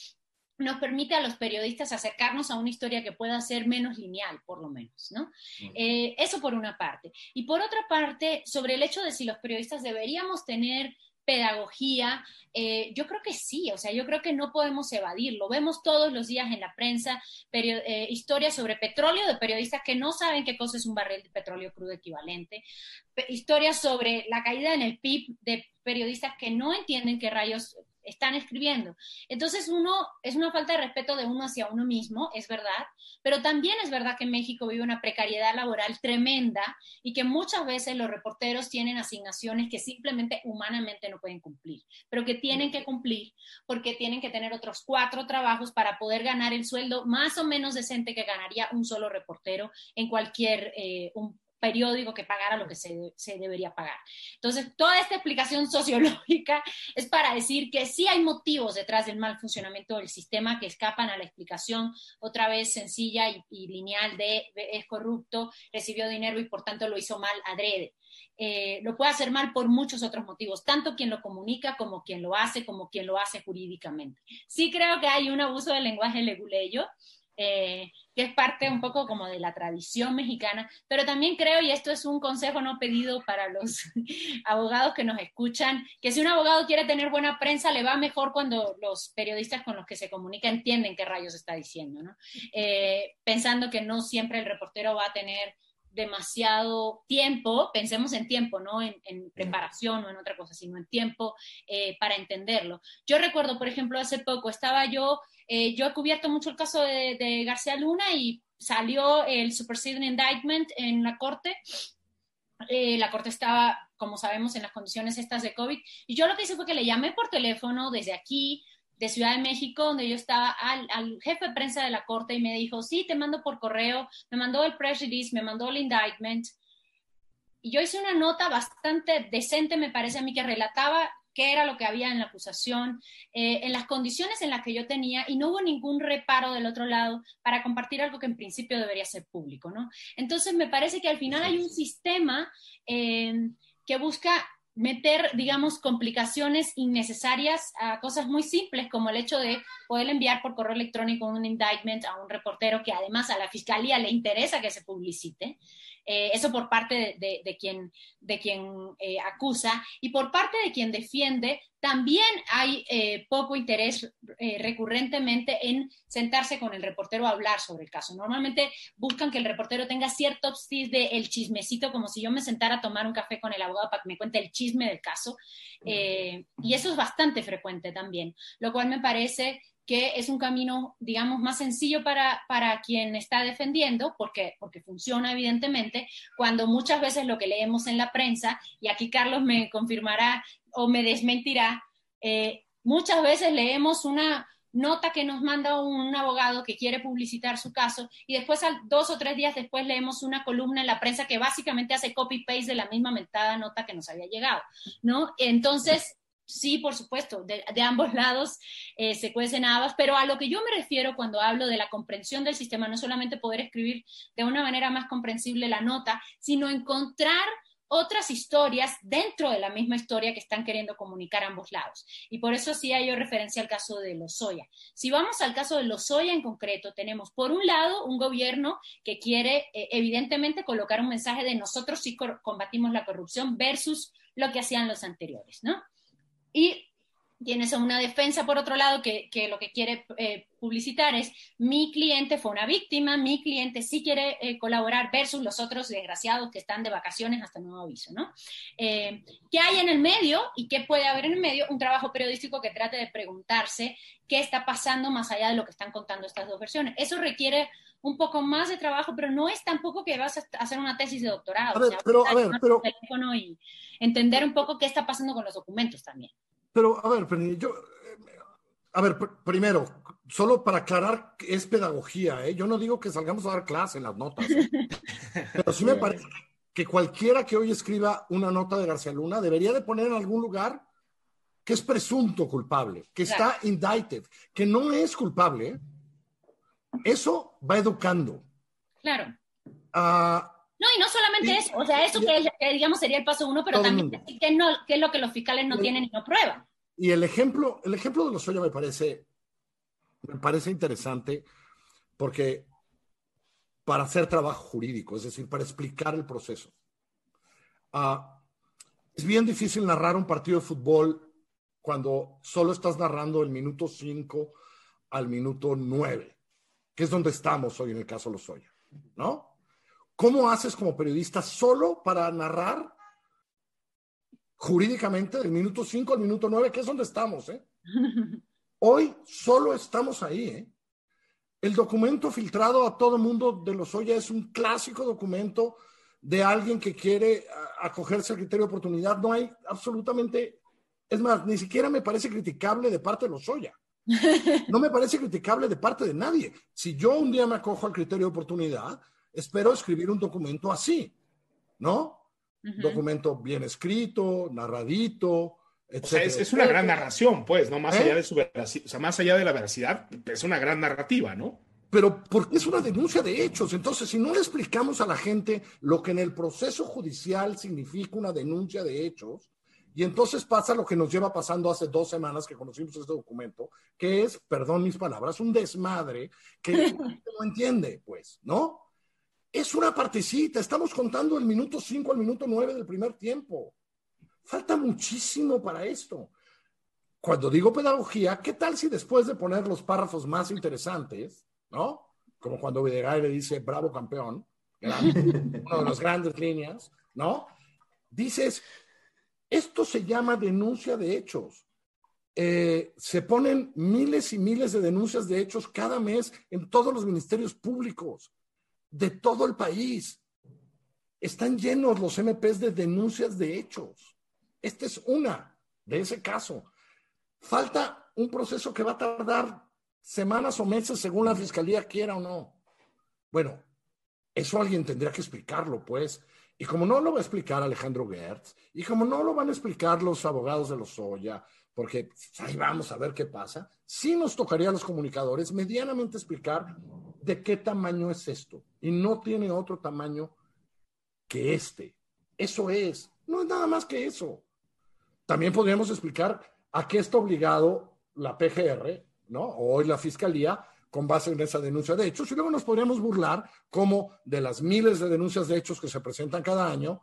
nos permite a los periodistas acercarnos a una historia que pueda ser menos lineal, por lo menos, ¿no? Eh, eso por una parte. Y por otra parte, sobre el hecho de si los periodistas deberíamos tener pedagogía, eh, yo creo que sí, o sea, yo creo que no podemos evadirlo. Vemos todos los días en la prensa eh, historias sobre petróleo de periodistas que no saben qué cosa es un barril de petróleo crudo equivalente, historias sobre la caída en el PIB de periodistas que no entienden qué rayos están escribiendo. Entonces, uno, es una falta de respeto de uno hacia uno mismo, es verdad, pero también es verdad que México vive una precariedad laboral tremenda y que muchas veces los reporteros tienen asignaciones que simplemente humanamente no pueden cumplir, pero que tienen que cumplir porque tienen que tener otros cuatro trabajos para poder ganar el sueldo más o menos decente que ganaría un solo reportero en cualquier eh, periódico que pagara lo que se, se, debería pagar. Entonces, toda esta explicación *laughs* sociológica es para decir que sí hay motivos detrás del mal funcionamiento del sistema que escapan a la explicación otra vez sencilla y, lineal de es corrupto, recibió dinero y por tanto lo hizo mal adrede. Eh, lo puede hacer mal por muchos otros motivos, tanto quien lo comunica como quien lo hace, como quien lo hace jurídicamente. Sí creo que hay un abuso del lenguaje leguleyo, eh, que es parte un poco como de la tradición mexicana, pero también creo, y esto es un consejo no pedido para los *laughs* abogados que nos escuchan, que si un abogado quiere tener buena prensa, le va mejor cuando los periodistas con los que se comunica entienden qué rayos está diciendo, ¿no? Eh, pensando que no siempre el reportero va a tener demasiado tiempo, pensemos en tiempo, no en, preparación o en otra cosa, sino en tiempo eh, para entenderlo. Yo recuerdo, por ejemplo, hace poco estaba yo eh, yo he cubierto mucho el caso de, García Luna y salió el superseding indictment en la corte. Eh, la corte estaba, como sabemos, en las condiciones estas de COVID. Y yo lo que hice fue que le llamé por teléfono desde aquí, de Ciudad de México, donde yo estaba, al, jefe de prensa de la corte y me dijo, sí, te mando por correo, me mandó el press release, me mandó el indictment. Y yo hice una nota bastante decente, me parece a mí, que relataba qué era lo que había en la acusación, eh, en las condiciones en las que yo tenía, y no hubo ningún reparo del otro lado para compartir algo que en principio debería ser público, ¿no? Entonces, me parece que al final hay un sistema... Eh, que busca meter, digamos, complicaciones innecesarias a cosas muy simples, como el hecho de poder enviar por correo electrónico un indictment a un reportero que además a la fiscalía le interesa que se publicite. Eh, eso por parte de, quien, de quien eh, acusa y por parte de quien defiende, también hay eh, poco interés recurrentemente en sentarse con el reportero a hablar sobre el caso. Normalmente buscan que el reportero tenga cierto obstis de el chismecito, como si yo me sentara a tomar un café con el abogado para que me cuente el chisme del caso. y eso es bastante frecuente también, lo cual me parece que es un camino, digamos, más sencillo para, para quien está defendiendo, porque, porque funciona evidentemente, cuando muchas veces lo que leemos en la prensa, y aquí Carlos me confirmará o me desmentirá, eh, muchas veces leemos una nota que nos manda un abogado que quiere publicitar su caso y después dos o tres días después leemos una columna en la prensa que básicamente hace copy-paste de la misma mentada nota que nos había llegado, ¿no? Entonces, sí, por supuesto, de, ambos *laughs* lados eh, se cuecen habas, pero a lo que yo me refiero cuando hablo de la comprensión del sistema, no solamente poder escribir de una manera más comprensible la nota, sino encontrar otras historias dentro de la misma historia que están queriendo comunicar ambos lados. Y por eso hay yo referencia al caso de Lozoya. Si vamos al caso de Lozoya en concreto, tenemos por un lado un gobierno que quiere eh, evidentemente colocar un mensaje de nosotros sí combatimos la corrupción versus lo que hacían los anteriores, ¿no? Y tienes una defensa, por otro lado, que, lo que quiere eh, publicitar es mi cliente fue una víctima, mi cliente sí quiere eh, colaborar versus los otros desgraciados que están de vacaciones hasta nuevo aviso, ¿no? Eh, ¿Qué hay en el medio y qué puede haber en el medio? Un trabajo periodístico que trate de preguntarse qué está pasando más allá de lo que están contando estas dos versiones. Eso requiere un poco más de trabajo, pero no es tampoco que vas a hacer una tesis de doctorado. A ver, pero, a ver, pero... Y entender un poco qué está pasando con los documentos también. Pero, a ver, yo... A ver, primero, solo para aclarar que es pedagogía, ¿eh? yo no digo que salgamos a dar clase en las notas, ¿eh? *laughs* pero sí me parece que cualquiera que hoy escriba una nota de García Luna debería de poner en algún lugar que es presunto culpable, que está indicted, que no es culpable. Eso va educando. Claro. Ah, no, y no solamente eso, o sea, eso que, digamos sería el paso uno, pero también que, no, que es lo que los fiscales no tienen y no prueban. Y el ejemplo, el ejemplo de los Lozoya me parece, me parece interesante porque para hacer trabajo jurídico, es decir, para explicar el proceso. Ah, es bien difícil narrar un partido de fútbol cuando solo estás narrando el minuto 5 al minuto 9 que es donde estamos hoy en el caso Lozoya, ¿no? ¿Cómo haces como periodista solo para narrar jurídicamente del minuto 5 al minuto 9, que es donde estamos, ¿eh? *laughs* Hoy solo estamos ahí, ¿eh? El documento filtrado a todo mundo de Lozoya es un clásico documento de alguien que quiere acogerse al criterio de oportunidad. No hay absolutamente, es más, ni siquiera me parece criticable de parte de Lozoya. *laughs* No me parece criticable de parte de nadie. Si yo un día me acojo al criterio de oportunidad, espero escribir un documento así, ¿no? Documento bien escrito, narradito, etc. es, una gran narración, pues, ¿no? Más ¿Eh? allá de su veracidad, o sea, más allá de la veracidad, es una gran narrativa, ¿no? Pero porque es una denuncia de hechos. Entonces, si no le explicamos a la gente lo que en el proceso judicial significa una denuncia de hechos, y entonces pasa lo que nos lleva pasando hace dos semanas que conocimos este documento, que es, perdón mis palabras, un desmadre que *laughs* no entiende, pues, ¿no? Es una partecita, estamos contando el minuto 5 al minuto 9 del primer tiempo. Falta muchísimo para esto. Cuando digo pedagogía, ¿qué tal si después de poner los párrafos más interesantes, ¿no? Como cuando Videgaray le dice, bravo campeón, una de las grandes líneas, ¿no? Dices, esto se llama denuncia de hechos. Eh, se ponen miles y miles de denuncias de hechos cada mes en todos los ministerios públicos de todo el país. Están llenos los MPs de denuncias de hechos. Esta es una de ese caso. Falta un proceso que va a tardar semanas o meses según la fiscalía quiera o no. Bueno, eso alguien tendría que explicarlo, pues. Y como no lo va a explicar Alejandro Gertz, y como no lo van a explicar los abogados de los Soya, porque pues, ahí vamos a ver qué pasa, sí nos tocaría a los comunicadores medianamente explicar de qué tamaño es esto. Y no tiene otro tamaño que este. Eso es No es nada más que eso. También podríamos explicar a qué está obligado la PGR, ¿no? O hoy la Fiscalía, con base en esa denuncia de hechos. Y luego nos podríamos burlar como de las miles de denuncias de hechos que se presentan cada año,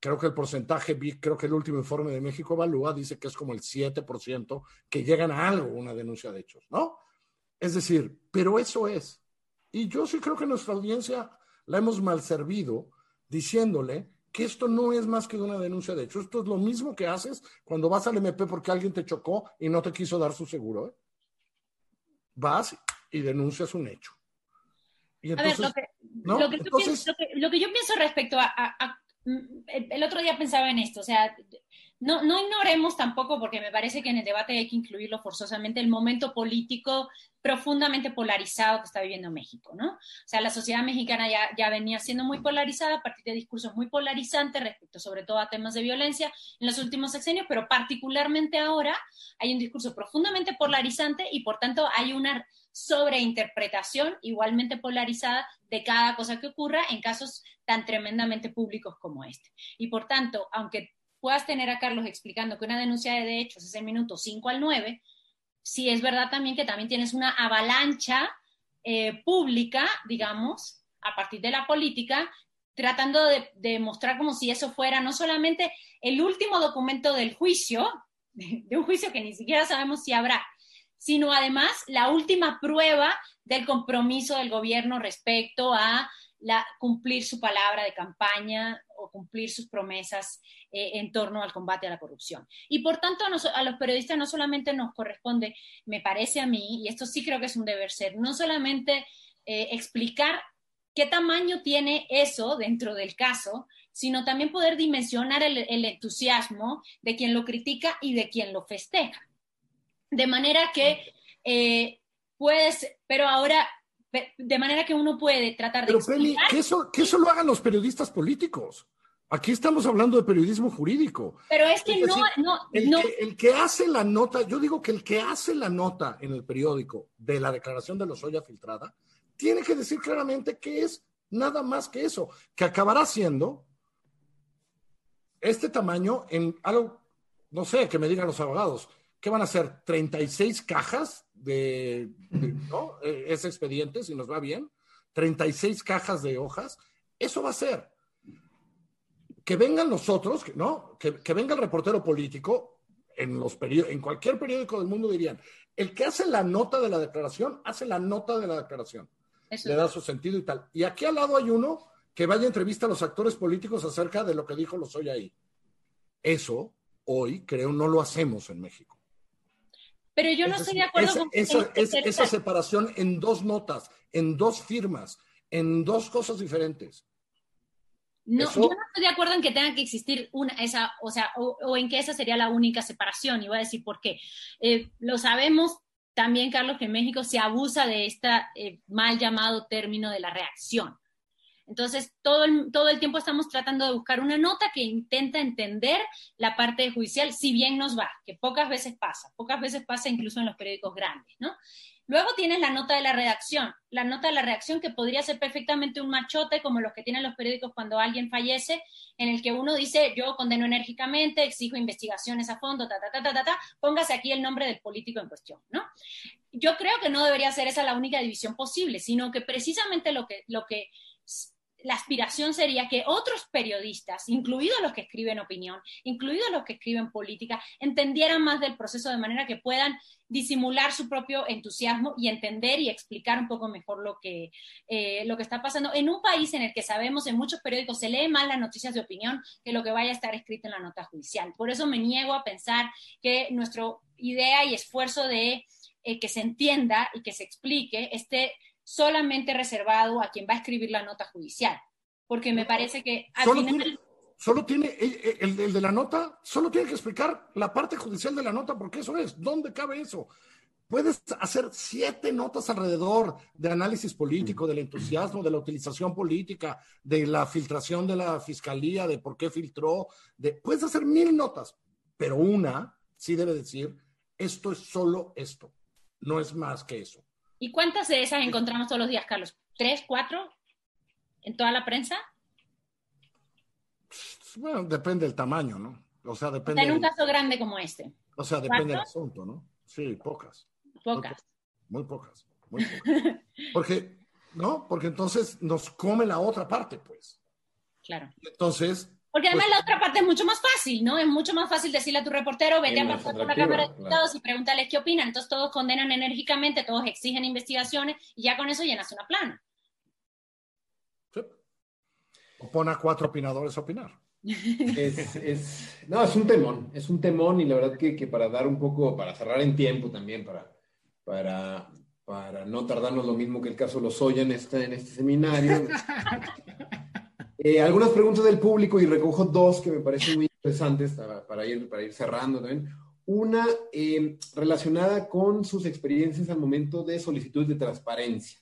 creo que el porcentaje, creo que el último informe de México Evalúa dice que es como el 7% que llegan a algo, una denuncia de hechos, ¿no? Es decir, pero eso es. Y yo sí creo que nuestra audiencia la hemos mal servido diciéndole que esto no es más que una denuncia de hechos. Esto es lo mismo que haces cuando vas al MP porque alguien te chocó y no te quiso dar su seguro. ¿eh? Vas y denuncias un hecho. a ver, lo que, lo, que yo pienso respecto a Mm, el, otro día pensaba en esto, o sea, no, no ignoremos tampoco, porque me parece que en el debate hay que incluirlo forzosamente, el momento político profundamente polarizado que está viviendo México, ¿no? O sea, la sociedad mexicana ya, ya venía siendo muy polarizada a partir de discursos muy polarizantes respecto sobre todo a temas de violencia en los últimos sexenios, pero particularmente ahora hay un discurso profundamente polarizante y por tanto hay una sobreinterpretación igualmente polarizada de cada cosa que ocurra en casos tan tremendamente públicos como este. Y por tanto, aunque puedas tener a Carlos explicando que una denuncia de hechos es el minuto 5 al 9, sí es verdad también que también tienes una avalancha eh, pública, digamos, a partir de la política, tratando de, de, mostrar como si eso fuera no solamente el último documento del juicio, *laughs* de un juicio que ni siquiera sabemos si habrá, sino además la última prueba del compromiso del gobierno respecto a cumplir su palabra de campaña o cumplir sus promesas eh, en torno al combate a la corrupción. Y por tanto, a, los periodistas no solamente nos corresponde, me parece a mí, y esto sí creo que es un deber ser, no solamente eh, explicar qué tamaño tiene eso dentro del caso, sino también poder dimensionar el entusiasmo de quien lo critica y de quien lo festeja. De manera que eh, puedes, pero ahora, de manera que uno puede tratar de... Pero que eso, que eso lo hagan los periodistas políticos. Aquí estamos hablando de periodismo jurídico. Pero es que no, no, el, no. Que, el que hace la nota, yo digo que el que hace la nota en el periódico de la declaración de los Lozoya filtrada, tiene que decir claramente que es nada más que eso, que acabará siendo este tamaño en algo, no sé, que me digan los abogados, ¿qué van a hacer? ¿36 cajas de, ¿no? E, ese expediente, si nos va bien? ¿36 cajas de hojas? Eso va a ser. Que vengan nosotros, ¿no? Que, que venga el reportero político, en, los en cualquier periódico del mundo dirían, el que hace la nota de la declaración, hace la nota de la declaración. Le da su sentido y tal. Y aquí al lado hay uno que vaya a entrevista a los actores políticos acerca de lo que dijo hoy ahí. Eso, hoy, creo, no lo hacemos en México. Pero yo no estoy de acuerdo con esa, esa separación en dos notas, en dos firmas, en dos cosas diferentes. No, yo no estoy de acuerdo en que tenga que existir una, esa, o sea, o, en que esa sería la única separación, y voy a decir por qué. Eh, lo sabemos también, Carlos, que en México se abusa de este mal llamado término de la reacción. Entonces, todo el, todo el tiempo estamos tratando de buscar una nota que intenta entender la parte judicial, si bien nos va, que pocas veces pasa, pocas veces pasa incluso en los periódicos grandes, ¿no? Luego tienes la nota de la redacción, la nota de la reacción que podría ser perfectamente un machote como los que tienen los periódicos cuando alguien fallece, en el que uno dice, yo condeno enérgicamente, exijo investigaciones a fondo, ta, ta, ta, ta, ta, ta, póngase aquí el nombre del político en cuestión, ¿no? Yo creo que no debería ser esa la única división posible, sino que precisamente lo que, lo que la aspiración sería que otros periodistas, incluidos los que escriben opinión, incluidos los que escriben política, entendieran más del proceso de manera que puedan disimular su propio entusiasmo y entender y explicar un poco mejor lo que, eh, lo que está pasando en un país en el que sabemos en muchos periódicos se lee más las noticias de opinión que lo que vaya a estar escrito en la nota judicial. Por eso me niego a pensar que nuestra idea y esfuerzo de eh, que se entienda y que se explique esté solamente reservado a quien va a escribir la nota judicial, porque me parece que al solo final... Tiene, solo tiene, el, el, de la nota, solo tiene que explicar la parte judicial de la nota, porque eso es, ¿dónde cabe eso? Puedes hacer siete notas alrededor de análisis político, del entusiasmo, de la utilización política, de la filtración de la fiscalía, de por qué filtró, de, puedes hacer mil notas, pero una sí debe decir, esto es solo esto, no es más que eso. ¿Y cuántas de esas encontramos todos los días, Carlos? ¿Tres, cuatro? ¿En toda la prensa? Bueno, depende del tamaño, ¿no? O sea, depende. en un del- caso grande como este. o sea, depende del ¿Cuántos? asunto, ¿no? Sí, pocas. Pocas. Muy pocas. Muy pocas. Porque, ¿no? Porque entonces nos come la otra parte, pues. *laughs* Claro. Entonces, Porque además Pues- la otra parte es mucho más fácil, ¿no? Es mucho más fácil decirle a tu reportero, vete a pasar por la Cámara de claro. Diputados y pregúntales qué opinan. Entonces todos condenan enérgicamente, todos exigen investigaciones y ya con eso llenas una plana. sí. O pon a cuatro opinadores a opinar. Es, es- no, es un temón, es un temón y la verdad que, que para dar un poco, para cerrar en tiempo también, para, para, para no tardarnos lo mismo que el caso Lozoya en este, en este seminario. *laughs* Eh, algunas preguntas del público y recojo dos que me parecen muy interesantes para, para ir, para ir cerrando también. Una eh, relacionada con sus experiencias al momento de solicitudes de transparencia.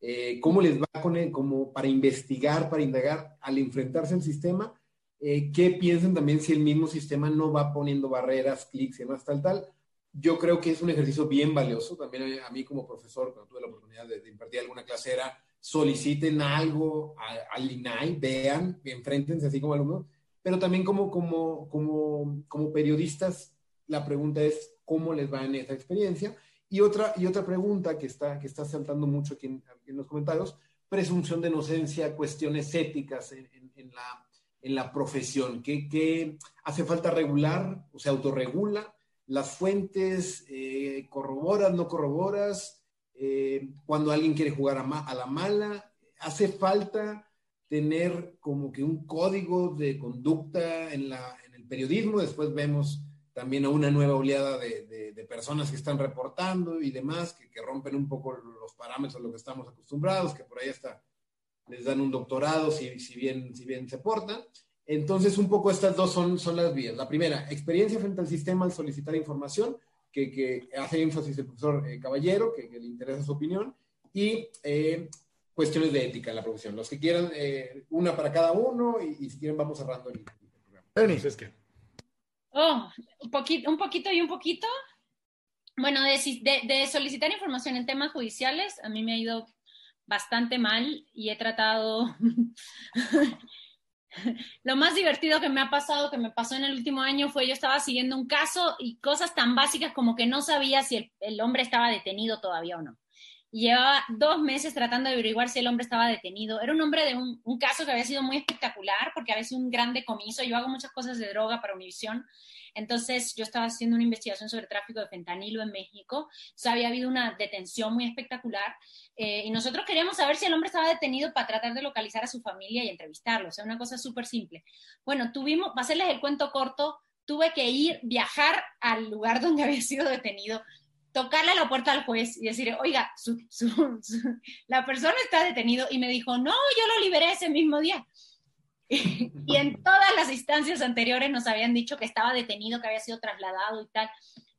Eh, ¿Cómo les va con el, como para investigar, para indagar al enfrentarse al sistema? Eh, ¿Qué piensan también si el mismo sistema no va poniendo barreras, clics y demás, tal, tal? Yo creo que es un ejercicio bien valioso. También a mí como profesor, cuando tuve la oportunidad de, de impartir alguna clase, era soliciten algo al INAI, vean, enfréntense así como alumnos, pero también como, como, como, como periodistas, la pregunta es cómo les va en esa experiencia. Y otra, y otra pregunta que está, que está saltando mucho aquí en, los comentarios, presunción de inocencia, cuestiones éticas en, en- la, en la profesión. ¿Qué, qué hace falta regular o se autorregula? Las fuentes, eh, corroboras, no corroboras, eh, cuando alguien quiere jugar a, ma- a la mala, hace falta tener como que un código de conducta en, la, en el periodismo. Después vemos también a una nueva oleada de, de- de personas que están reportando y demás, que, que rompen un poco los parámetros a lo que estamos acostumbrados, que por ahí hasta les dan un doctorado si, si, bien, si bien se portan. Entonces, un poco estas dos son, son las vías. La primera, experiencia frente al sistema al solicitar información, que, que hace énfasis el profesor eh, Caballero, que, que le interesa su opinión, y eh, cuestiones de ética en la profesión. Los que quieran, eh, una para cada uno, y, y si quieren vamos cerrando el, el programa. Penny, Pues es que Oh, un poquito, un poquito y un poquito. Bueno, de, de- de solicitar información en temas judiciales, a mí me ha ido bastante mal y he tratado... *laughs* Lo más divertido que me ha pasado, que me pasó en el último año, fue yo estaba siguiendo un caso y cosas tan básicas como que no sabía si el, el hombre estaba detenido todavía o no. Llevaba dos meses tratando de averiguar si el hombre estaba detenido. Era un hombre de un, un caso que había sido muy espectacular porque había sido un gran decomiso. Yo hago muchas cosas de droga para Univisión. Entonces, yo estaba haciendo una investigación sobre tráfico de fentanilo en México. O sea, había habido una detención muy espectacular. eh, y nosotros queríamos saber si el hombre estaba detenido para tratar de localizar a su familia y entrevistarlo. O sea, una cosa súper simple. Bueno, tuvimos, para hacerles el cuento corto, tuve que ir, viajar al lugar *laughs* donde había sido detenido, tocarle la puerta al juez y decir, oiga, su- su- su- la persona está detenido. Y me dijo, no, yo lo liberé ese mismo día. *laughs* y en todas las instancias anteriores nos habían dicho que estaba detenido, que había sido trasladado y tal.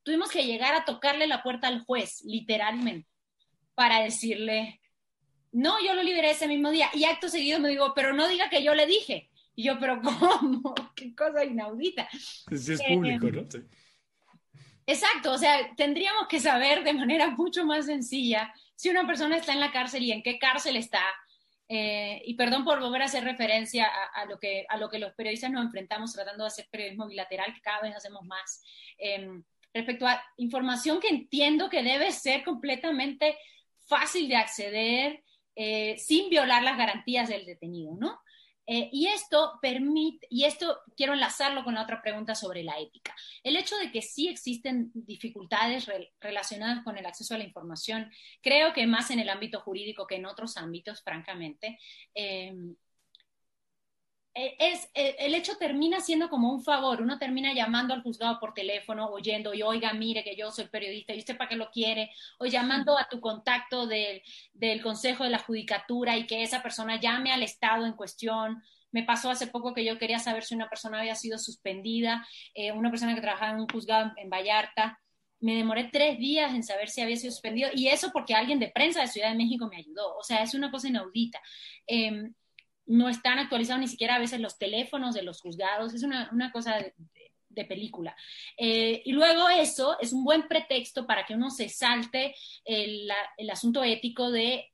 Tuvimos que llegar a tocarle la puerta al juez, literalmente, para decirle, no, yo lo liberé ese mismo día. Y acto seguido me digo, pero no diga que yo le dije. Y yo, pero *laughs* ¿cómo? Qué cosa inaudita. sí es Eh, público, ¿no? Sí. Exacto, o sea, tendríamos que saber de manera mucho más sencilla si una persona está en la cárcel y en qué cárcel está. Eh, y perdón por volver a hacer referencia a, lo que, a lo que los periodistas nos enfrentamos tratando de hacer periodismo bilateral, que cada vez hacemos más, eh, respecto a información que entiendo que debe ser completamente fácil de acceder eh, sin violar las garantías del detenido, ¿no? Eh, y esto permite, y esto quiero enlazarlo con la otra pregunta sobre la ética. El hecho de que sí existen dificultades re- relacionadas con el acceso a la información, creo que más en el ámbito jurídico que en otros ámbitos, francamente, eh, es, eh, el hecho termina siendo como un favor. Uno termina llamando al juzgado por teléfono, oyendo, y oiga, mire que yo soy periodista, ¿y usted para qué lo quiere? O llamando a tu contacto del, del Consejo de la Judicatura y que esa persona llame al Estado en cuestión. Me pasó hace poco que yo quería saber si una persona había sido suspendida, eh, una persona que trabajaba en un juzgado en, en Vallarta. Me demoré tres días en saber si había sido suspendido y eso porque alguien de prensa de Ciudad de México me ayudó. O sea, es una cosa inaudita. Eh, no están actualizados ni siquiera a veces los teléfonos de los juzgados, es una, una cosa de, película. Eh, y luego eso es un buen pretexto para que uno se salte el, el asunto ético de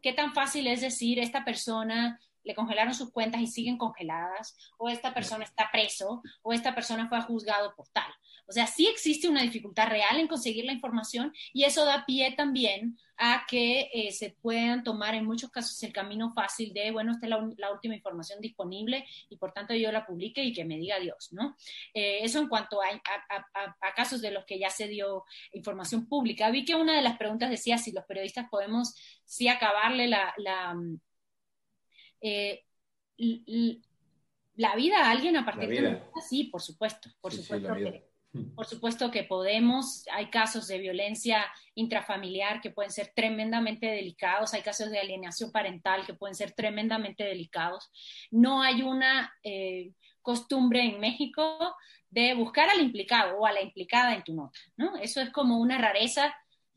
qué tan fácil es decir esta persona le congelaron sus cuentas y siguen congeladas, o esta persona está preso, o esta persona fue juzgado por tal. O sea, sí existe una dificultad real en conseguir la información y eso da pie también a que eh, se puedan tomar en muchos casos el camino fácil de, bueno, esta es la, última información disponible y por tanto yo la publique y que me diga Dios, ¿no? Eh, eso en cuanto a, a, casos de los que ya se dio información pública. Vi que una de las preguntas decía si los periodistas podemos sí acabarle la, la, eh, la vida a alguien a partir de... Sí, por supuesto, por supuesto. que, Mm. Por supuesto que podemos, hay casos de violencia intrafamiliar que pueden ser tremendamente delicados, hay casos de alienación parental que pueden ser tremendamente delicados. No hay una eh, costumbre en México de buscar al implicado o a la implicada en tu nota, ¿no? Eso es como una rareza.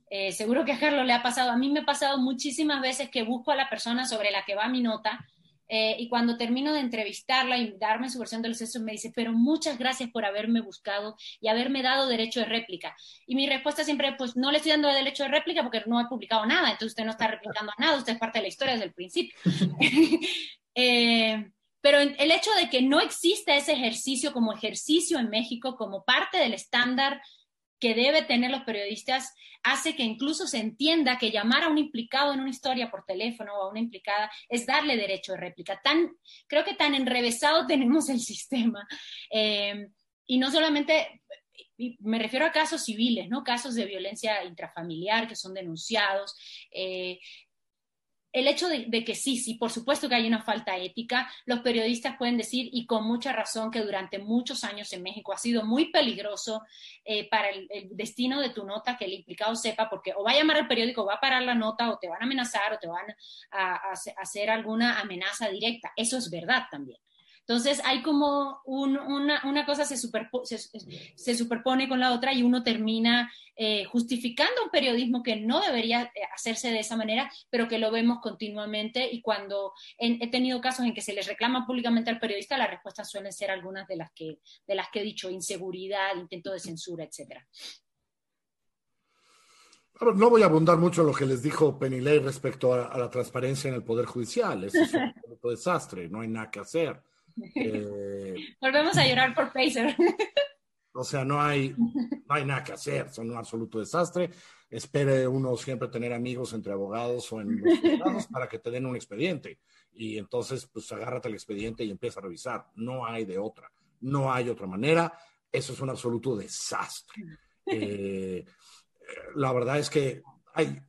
Eh, seguro que a Carlos le ha pasado, a mí me ha pasado muchísimas veces que busco a la persona sobre la que va mi nota eh, y cuando termino de entrevistarla y darme su versión de los hechos, me dice, pero muchas gracias por haberme buscado y haberme dado derecho de réplica. Y mi respuesta siempre, pues no le estoy dando derecho de réplica porque no he publicado nada, entonces usted no está replicando nada, usted es parte de la historia desde el principio. *laughs* eh, pero el hecho de que no exista ese ejercicio como ejercicio en México, como parte del estándar que debe tener los periodistas hace que incluso se entienda que llamar a un implicado en una historia por teléfono o a una implicada es darle derecho de réplica. Tan, creo que tan enrevesado *laughs* tenemos el sistema. Eh, y no solamente, me refiero a casos civiles, ¿no? Casos de violencia intrafamiliar que son denunciados, eh, el hecho de, que sí, sí, por supuesto que hay una falta ética, los periodistas pueden decir, y con mucha razón, que durante muchos años en México ha sido muy peligroso eh, para el, destino de tu nota que el implicado sepa, porque o va a llamar al periódico, o va a parar la nota, o te van a amenazar, o te van a hacer alguna amenaza directa. Eso es verdad también. Entonces hay como una, cosa se, se, superpone con la otra y uno termina eh, justificando un periodismo que no debería eh, hacerse de esa manera, pero que lo vemos continuamente y cuando he tenido casos en que se les reclama públicamente al periodista, las respuestas suelen ser algunas de las que, de las que he dicho, inseguridad, intento de censura, etcétera. No voy a abundar mucho en lo que les dijo Penilei respecto a, la transparencia en el Poder Judicial. es un *laughs* desastre, no hay nada que hacer. Eh, Volvemos a llorar por Pacer. o sea, no hay, no hay nada que hacer, son un absoluto desastre. Espere uno siempre tener amigos entre abogados o en los para que te den un expediente. Y entonces, pues agárrate el expediente y empieza a revisar. No hay de otra. No hay otra manera. Eso es un absoluto desastre. *laughs* Eh, la verdad es que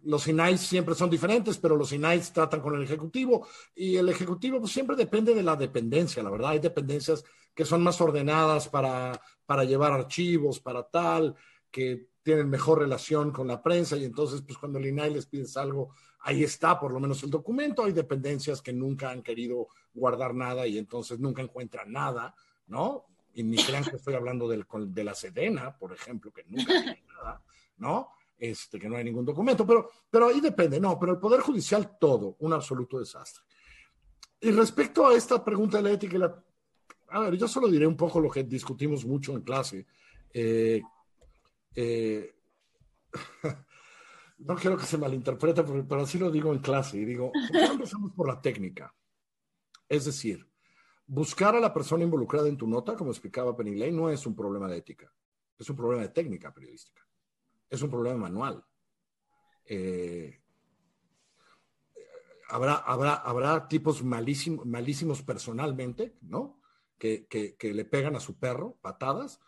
los INAIs siempre son diferentes, pero los INAIs tratan con el Ejecutivo y el Ejecutivo pues, siempre depende de la dependencia, la verdad. Hay dependencias que son más ordenadas para, para llevar archivos, para tal, que tienen mejor relación con la prensa y entonces pues cuando el INAI les pides algo, ahí está por lo menos el documento. Hay dependencias que nunca han querido guardar nada y entonces nunca encuentran nada, ¿no? Y ni crean que estoy hablando del, de la Sedena, por ejemplo, que nunca tiene nada, ¿no? Este, que no hay ningún documento, pero, pero ahí depende, no, pero el Poder Judicial todo, un absoluto desastre. Y respecto a esta pregunta de la ética, la, a ver, yo solo diré un poco lo que discutimos mucho en clase. Eh, eh, *laughs* no quiero que se malinterprete, pero, así lo digo en clase. Y digo, empezamos por la técnica? Es decir, buscar a la persona involucrada en tu nota, como explicaba Penny no es un problema de ética, es un problema de técnica periodística es un problema manual. Eh, habrá, habrá, habrá tipos malísimos, malísimos personalmente, ¿no? Que, le pegan a su perro patadas,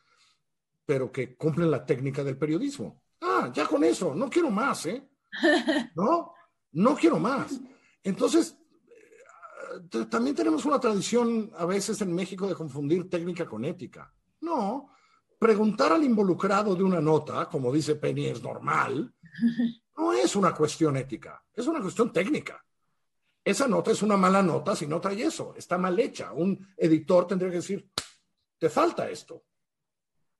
pero que cumplen la técnica del periodismo. Ah, ya con eso, no quiero más, ¿eh? *laughs* No, no quiero más. Entonces, eh, también tenemos una tradición a veces en México de confundir técnica con ética. No, preguntar al involucrado de una nota, como dice Penny, es normal, *laughs* no es una cuestión ética, es una cuestión técnica. Esa nota es una mala nota si no trae eso, está mal hecha. Un editor tendría que decir, te falta esto.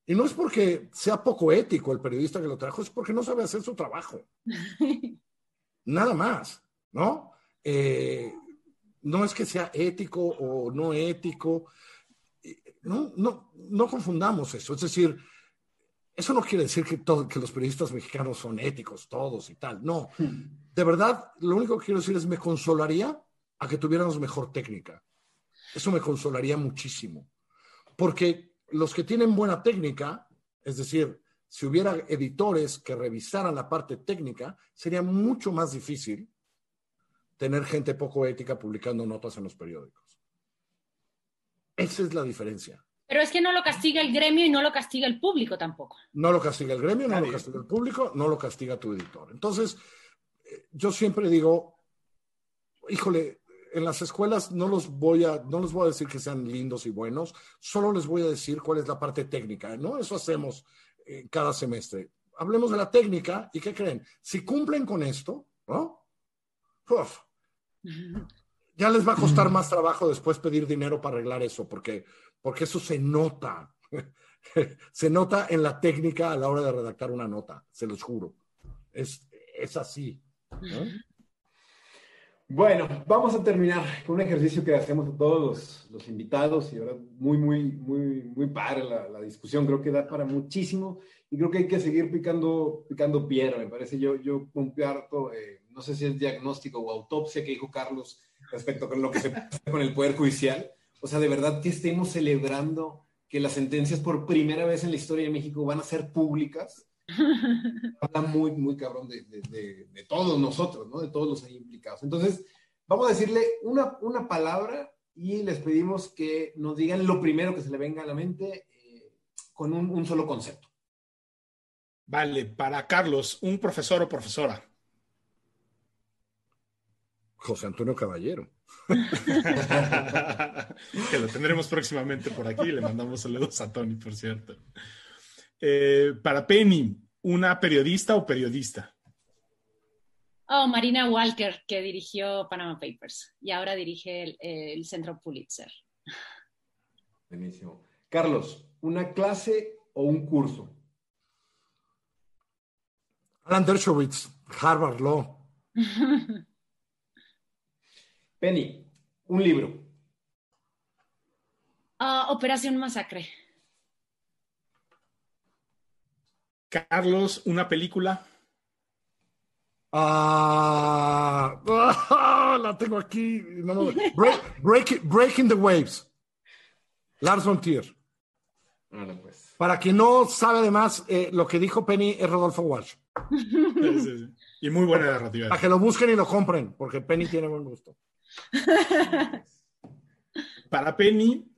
Y no es porque sea poco ético el periodista que lo trajo, es porque no sabe hacer su trabajo. *laughs* Nada más, ¿no? Eh, no es que sea ético o no ético, no, no, no confundamos eso. Es decir, eso no quiere decir que, que los periodistas mexicanos son éticos todos y tal. No, de verdad, lo único que quiero decir es me consolaría a que tuviéramos mejor técnica. Eso me consolaría muchísimo. Porque los que tienen buena técnica, es decir, si hubiera editores que revisaran la parte técnica, sería mucho más difícil tener gente poco ética publicando notas en los periódicos. Esa es la diferencia. Pero es que no lo castiga el gremio y no lo castiga el público tampoco. No lo castiga el gremio, no lo castiga el público, no lo castiga tu editor. Entonces, eh, yo siempre digo, híjole, en las escuelas no los voy a, no les voy a decir que sean lindos y buenos, solo les voy a decir cuál es la parte técnica, ¿no? Eso hacemos eh, cada semestre. Hablemos de la técnica y ¿qué creen? Si cumplen con esto, ¿no? Ya les va a costar más trabajo después pedir dinero para arreglar eso, porque, porque eso se nota. *laughs* se nota en la técnica a la hora de redactar una nota, se los juro. Es, es así. Bueno, vamos a terminar con un ejercicio que hacemos a todos los, invitados y ahora muy, muy, muy, muy padre la, la, discusión. Creo que da para muchísimo y creo que hay que seguir picando, picando piedra. Me parece yo, yo comparto, eh, no sé si es diagnóstico o autopsia que dijo Carlos respecto con lo que se pasa con el Poder Judicial. O sea, de verdad que estemos celebrando que las sentencias por primera vez en la historia de México van a ser públicas. *laughs* Habla muy, muy cabrón de, de, de, todos nosotros, ¿no? De todos los ahí implicados. Entonces, vamos a decirle una, una palabra y les pedimos que nos digan lo primero que se le venga a la mente eh, con un, un solo concepto. Vale, para Carlos, un profesor o profesora. José Antonio Caballero. *laughs* que lo tendremos próximamente por aquí. Le mandamos saludos a Tony, por cierto. Eh, para Penny, ¿una periodista o periodista? Oh, Marina Walker, que dirigió Panama Papers y ahora dirige el, el Centro Pulitzer. Buenísimo. Carlos, ¿una clase o un curso? Alan Dershowitz, Harvard Law. *laughs* Penny, un libro. Uh, Operación Masacre. Carlos, una película. Ah, la tengo aquí. No, no. Break, break, breaking the Waves. Lars von Trier. Bueno, pues. Para quien no sabe además, eh, lo que dijo Penny es Rodolfo Walsh. Sí, sí, sí. Y muy buena narrativa. Para que lo busquen y lo compren, porque Penny tiene buen gusto. *laughs* Para Penny,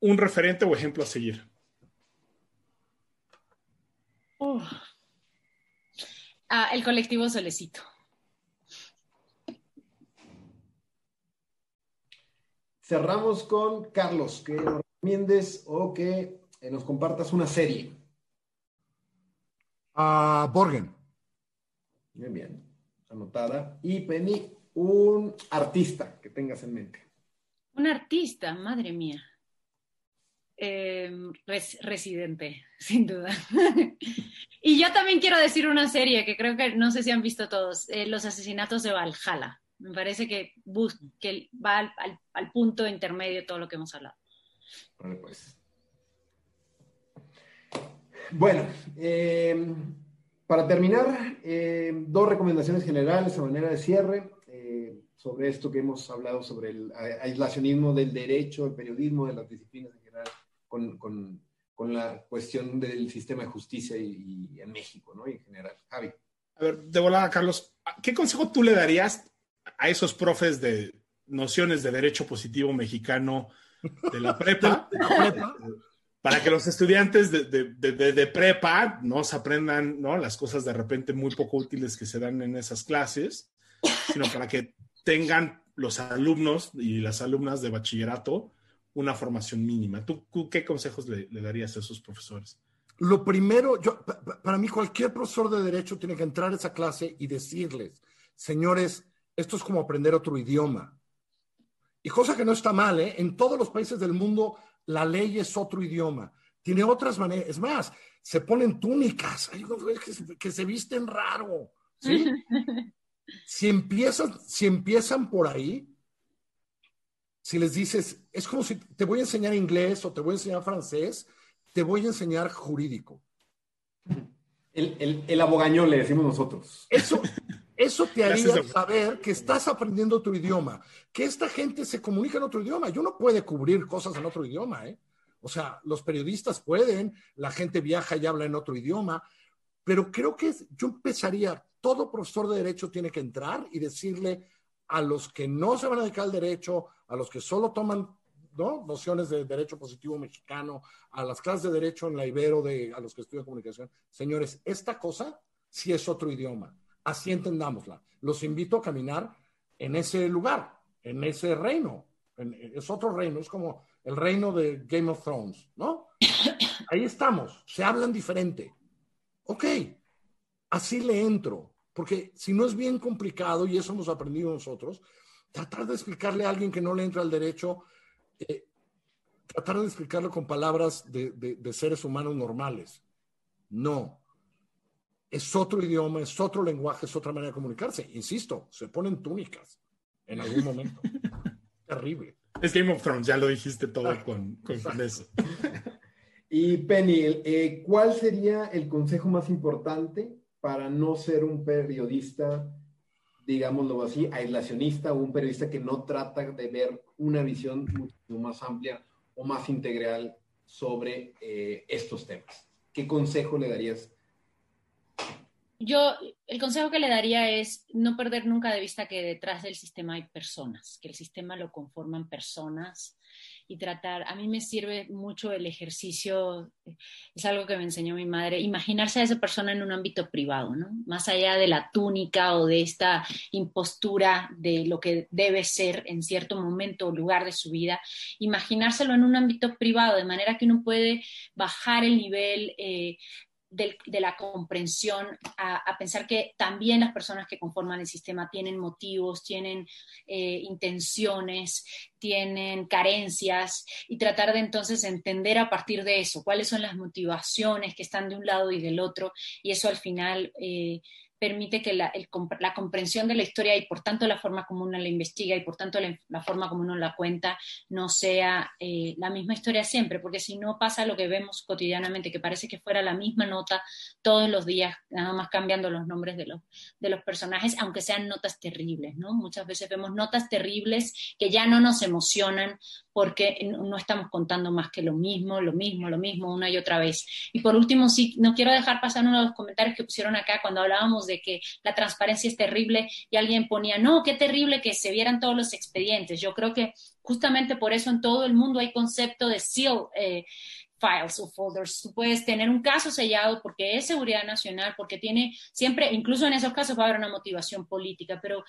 un referente o ejemplo a seguir. Uh. Ah, el colectivo Solecito. Cerramos con Carlos, que nos recomiendes o que eh, nos compartas una serie. Uh, Borgen. Bien, bien. Anotada. Y Penny, un artista que tengas en mente. Un artista, madre mía. Eh, res, residente, *laughs* sin duda. y yo también quiero decir una serie que creo que no sé si han visto todos, eh, Los asesinatos de Valhalla. Me parece que, bus que va al, al, al, punto intermedio todo lo que hemos hablado. Vale, pues. Bueno, eh, para terminar, dos recomendaciones generales a manera de cierre sobre esto que hemos hablado sobre el aislacionismo del derecho, el periodismo, de las disciplinas en general, con, con, con la cuestión del sistema de justicia y, y, en México, ¿no? Y en general. Javi. A ver, de volada, Carlos, ¿qué consejo tú le darías a esos profes de nociones de derecho positivo mexicano de la prepa? *laughs* ¿De la prepa? para que los estudiantes de, de, de, de, prepa no se aprendan ¿no? las cosas de repente muy poco útiles que se dan en esas clases, sino para que tengan los alumnos y las alumnas de bachillerato una formación mínima. ¿Tú, qué consejos le, le, darías a esos profesores? Lo primero, yo, para mí cualquier profesor de derecho tiene que entrar a esa clase y decirles, señores, esto es como aprender otro idioma. Y cosa que no está mal, ¿eh? En todos los países del mundo la ley es otro idioma, tiene otras maneras, es más, se ponen túnicas, que se visten raro, ¿sí? *laughs* si, empiezan, si empiezan por ahí, si les dices, es como si te voy a enseñar inglés o te voy a enseñar francés, te voy a enseñar jurídico. El, el, el abogañón le decimos nosotros. Eso, Eso te haría saber que estás aprendiendo otro idioma, que esta gente se comunica en otro idioma. Yo no puede cubrir cosas en otro idioma, ¿eh? O sea, los periodistas pueden, la gente viaja y habla en otro idioma, pero creo que yo empezaría, todo profesor de derecho tiene que entrar y decirle a los que no se van a dedicar al derecho, a los que solo toman ¿no? nociones de derecho positivo mexicano, a las clases de derecho en la Ibero, de, a los que estudian comunicación, señores, esta cosa sí es otro idioma Así entendámosla. Los invito a caminar en ese lugar, en ese reino. es otro reino, es como el reino de Game of Thrones, ¿no? Ahí estamos, se hablan diferente. Ok, así le entro, porque si no es bien complicado, y eso hemos aprendido nosotros, tratar de explicarle a alguien que no le entra al derecho, eh, tratar de explicarlo con palabras de seres humanos normales. No, es otro idioma, es otro lenguaje, es otra manera de comunicarse. Insisto, se ponen túnicas en algún momento. *laughs* Terrible. Es Game of Thrones, ya lo dijiste todo con, con eso. *laughs* Y Penny, eh, ¿cuál sería el consejo más importante para no ser un periodista, digámoslo así, aislacionista o un periodista que no trata de ver una visión mucho más amplia o más integral sobre eh, estos temas? ¿Qué consejo le darías yo, el consejo que le daría es no perder nunca de vista que detrás del sistema hay personas, que el sistema lo conforman personas y tratar, a mí me sirve mucho el ejercicio, es algo que me enseñó mi madre, imaginarse a esa persona en un ámbito privado, ¿no? Más allá de la túnica o de esta impostura de lo que debe ser en cierto momento o lugar de su vida, imaginárselo en un ámbito privado, de manera que uno puede bajar el nivel eh, de, la comprensión a, pensar que también las personas que conforman el sistema tienen motivos, tienen eh, intenciones, tienen carencias y tratar de entonces entender a partir de eso cuáles son las motivaciones que están de un lado y del otro y eso al final... Eh, permite que la, la, comprensión de la historia y por tanto la forma como uno la investiga y por tanto la, forma como uno la cuenta no sea eh, la misma historia siempre, porque si no pasa lo que vemos cotidianamente, que parece que fuera la misma nota todos los días, nada más cambiando los nombres de los, de los personajes, aunque sean notas terribles, ¿no? Muchas veces vemos notas terribles que ya no nos emocionan porque no estamos contando más que lo mismo, lo mismo, lo mismo, una y otra vez. Y por último, sí, no quiero dejar pasar uno de los comentarios que pusieron acá cuando hablábamos de que la transparencia es terrible y alguien ponía, no, qué terrible que se vieran todos los expedientes. Yo creo que justamente por eso en todo el mundo hay concepto de seal. Eh, files o folders. Tú puedes tener un caso sellado porque es seguridad nacional, porque tiene siempre, incluso en esos casos va a haber una motivación política, pero,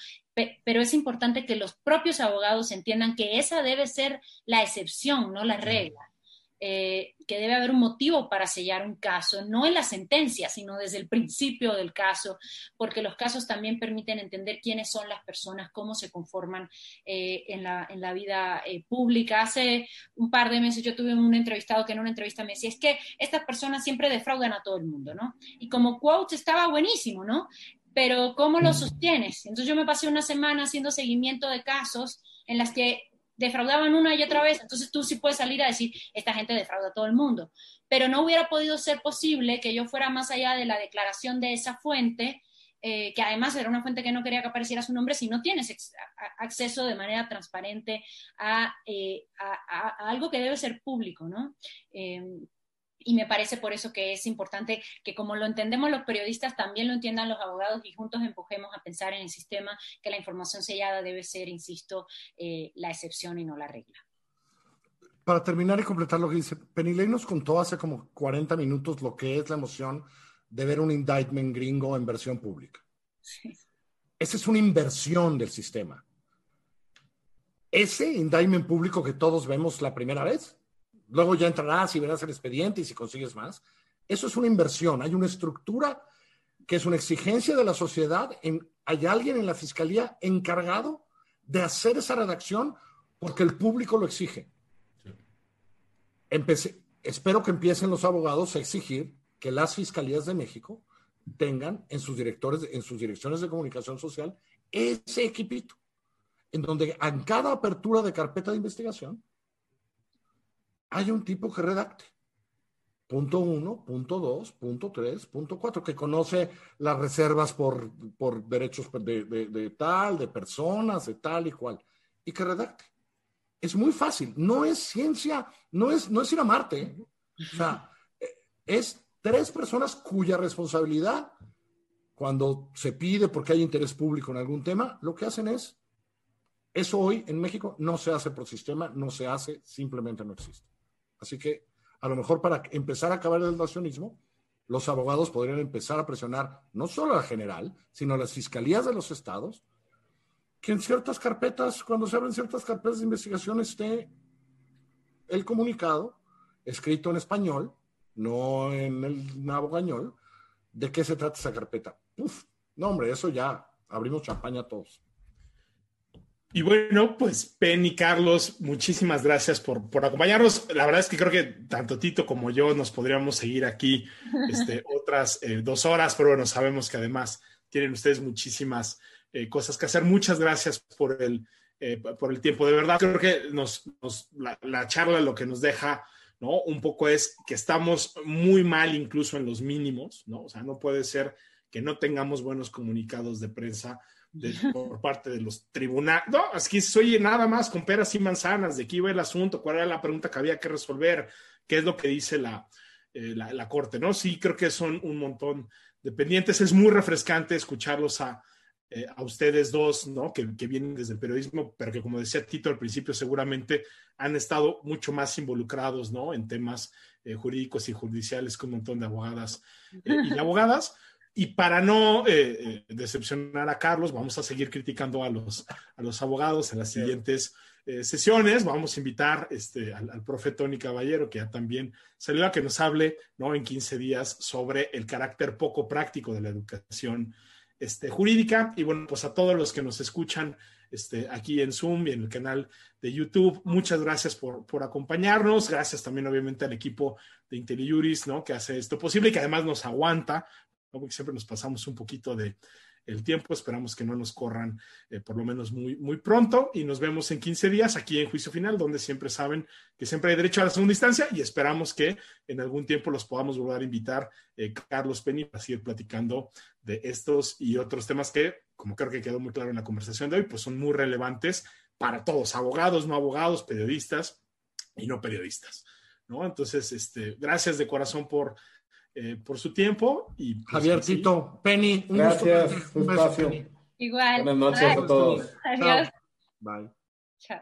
pero es importante que los propios abogados entiendan que esa debe ser la excepción, no la regla. Eh, que debe haber un motivo para sellar un caso, no en la sentencia, sino desde el principio del caso, porque los casos también permiten entender quiénes son las personas, cómo se conforman eh, en, la, en, la, vida eh, pública. Hace un par de meses yo tuve un entrevistado que en una entrevista me decía, es que estas personas siempre defraudan a todo el mundo, ¿no? Y como quote estaba buenísimo, ¿no? Pero ¿cómo lo sostienes? Entonces yo me pasé una semana haciendo seguimiento de casos en las que defraudaban una y otra vez, entonces tú sí puedes salir a decir, esta gente defrauda a todo el mundo. Pero no hubiera podido ser posible que yo fuera más allá de la declaración de esa fuente, eh, que además era una fuente que no quería que apareciera su nombre, si no tienes acceso de manera transparente a, eh, algo que debe ser público, ¿no? Eh, y me parece por eso que es importante que como lo entendemos los periodistas, también lo entiendan los abogados y juntos empujemos a pensar en el sistema que la información sellada debe ser, insisto, eh, la excepción y no la regla. Para terminar y completar lo que dice, Penilei nos contó hace como 40 minutos lo que es la emoción de ver un indictment gringo en versión pública. Sí. Esa es una inversión del sistema. Ese indictment público que todos vemos la primera vez, Luego ya entrarás y verás el expediente y si consigues más. Eso es una inversión. Hay una estructura que es una exigencia de la sociedad. En, hay alguien en la fiscalía encargado de hacer esa redacción porque el público lo exige. espero que empiecen los abogados a exigir que las fiscalías de México tengan en sus directores, en sus direcciones de comunicación social, ese equipito, en donde en cada apertura de carpeta de investigación hay un tipo que redacte. punto uno, punto dos, punto tres, punto cuatro, que conoce las reservas por, por derechos de, de, tal, de personas, de tal y cual, y que redacte. Es muy fácil, no es ciencia, no es, no es ir a Marte. ¿eh? O sea, es tres personas cuya responsabilidad, cuando se pide porque hay interés público en algún tema, lo que hacen es, eso hoy en México no se hace por sistema, no se hace, simplemente no existe. Así que a lo mejor para empezar a acabar el nacionalismo, los abogados podrían empezar a presionar no solo a la general, sino a las fiscalías de los estados, que en ciertas carpetas, cuando se abren ciertas carpetas de investigación, esté el comunicado escrito en español, no en el nabogañol, de qué se trata esa carpeta. Uf, no, hombre, eso ya abrimos champaña a todos. Y bueno, pues Penny, Carlos, muchísimas gracias por, por, acompañarnos. La verdad es que creo que tanto Tito como yo nos podríamos seguir aquí este, *laughs* otras eh, dos horas, pero bueno, sabemos que además tienen ustedes muchísimas eh, cosas que hacer. Muchas gracias por el, eh, por el tiempo. De verdad, creo que nos, la, la, charla lo que nos deja, ¿no? Un poco es que estamos muy mal incluso en los mínimos, ¿no? O sea, no puede ser que no tengamos buenos comunicados de prensa por parte de los tribunales. No, que se oye nada más con peras y manzanas, de qué iba el asunto, cuál era la pregunta que había que resolver, qué es lo que dice la, eh, la, Corte, ¿no? Sí, creo que son un montón de pendientes. Es muy refrescante escucharlos a, eh, a ustedes dos, ¿no? Que, que, vienen desde el periodismo, pero que como decía Tito al principio, seguramente han estado mucho más involucrados, ¿no? En temas eh, jurídicos y judiciales con un montón de abogadas y abogadas. Y para no eh, eh, decepcionar a Carlos, vamos a seguir criticando a los, a los abogados en las siguientes eh, sesiones. Vamos a invitar este, al, al, profe Tony Caballero, que ya también salió a que nos hable ¿no? en 15 días sobre el carácter poco práctico de la educación este, jurídica. Y bueno, pues a todos los que nos escuchan este, aquí en Zoom y en el canal de YouTube, muchas gracias por, por acompañarnos. Gracias también, obviamente, al equipo de IntelliJuris, ¿no? Que hace esto posible y que además nos aguanta porque siempre nos pasamos un poquito de el tiempo, esperamos que no nos corran eh, por lo menos muy, muy pronto y nos vemos en 15 días aquí en Juicio Final, donde siempre saben que siempre hay derecho a la segunda instancia y esperamos que en algún tiempo los podamos volver a invitar, eh, Carlos Penny, para seguir platicando de estos y otros temas que, como creo que quedó muy claro en la conversación de hoy, pues son muy relevantes para todos, abogados, no abogados, periodistas y no periodistas. ¿no? Entonces, este, gracias de corazón por eh, por su tiempo. Y, pues, Javier Tito, Penny, un Gracias, gusto. Igual. Buenas noches a todos. Adiós. Bye. Chao.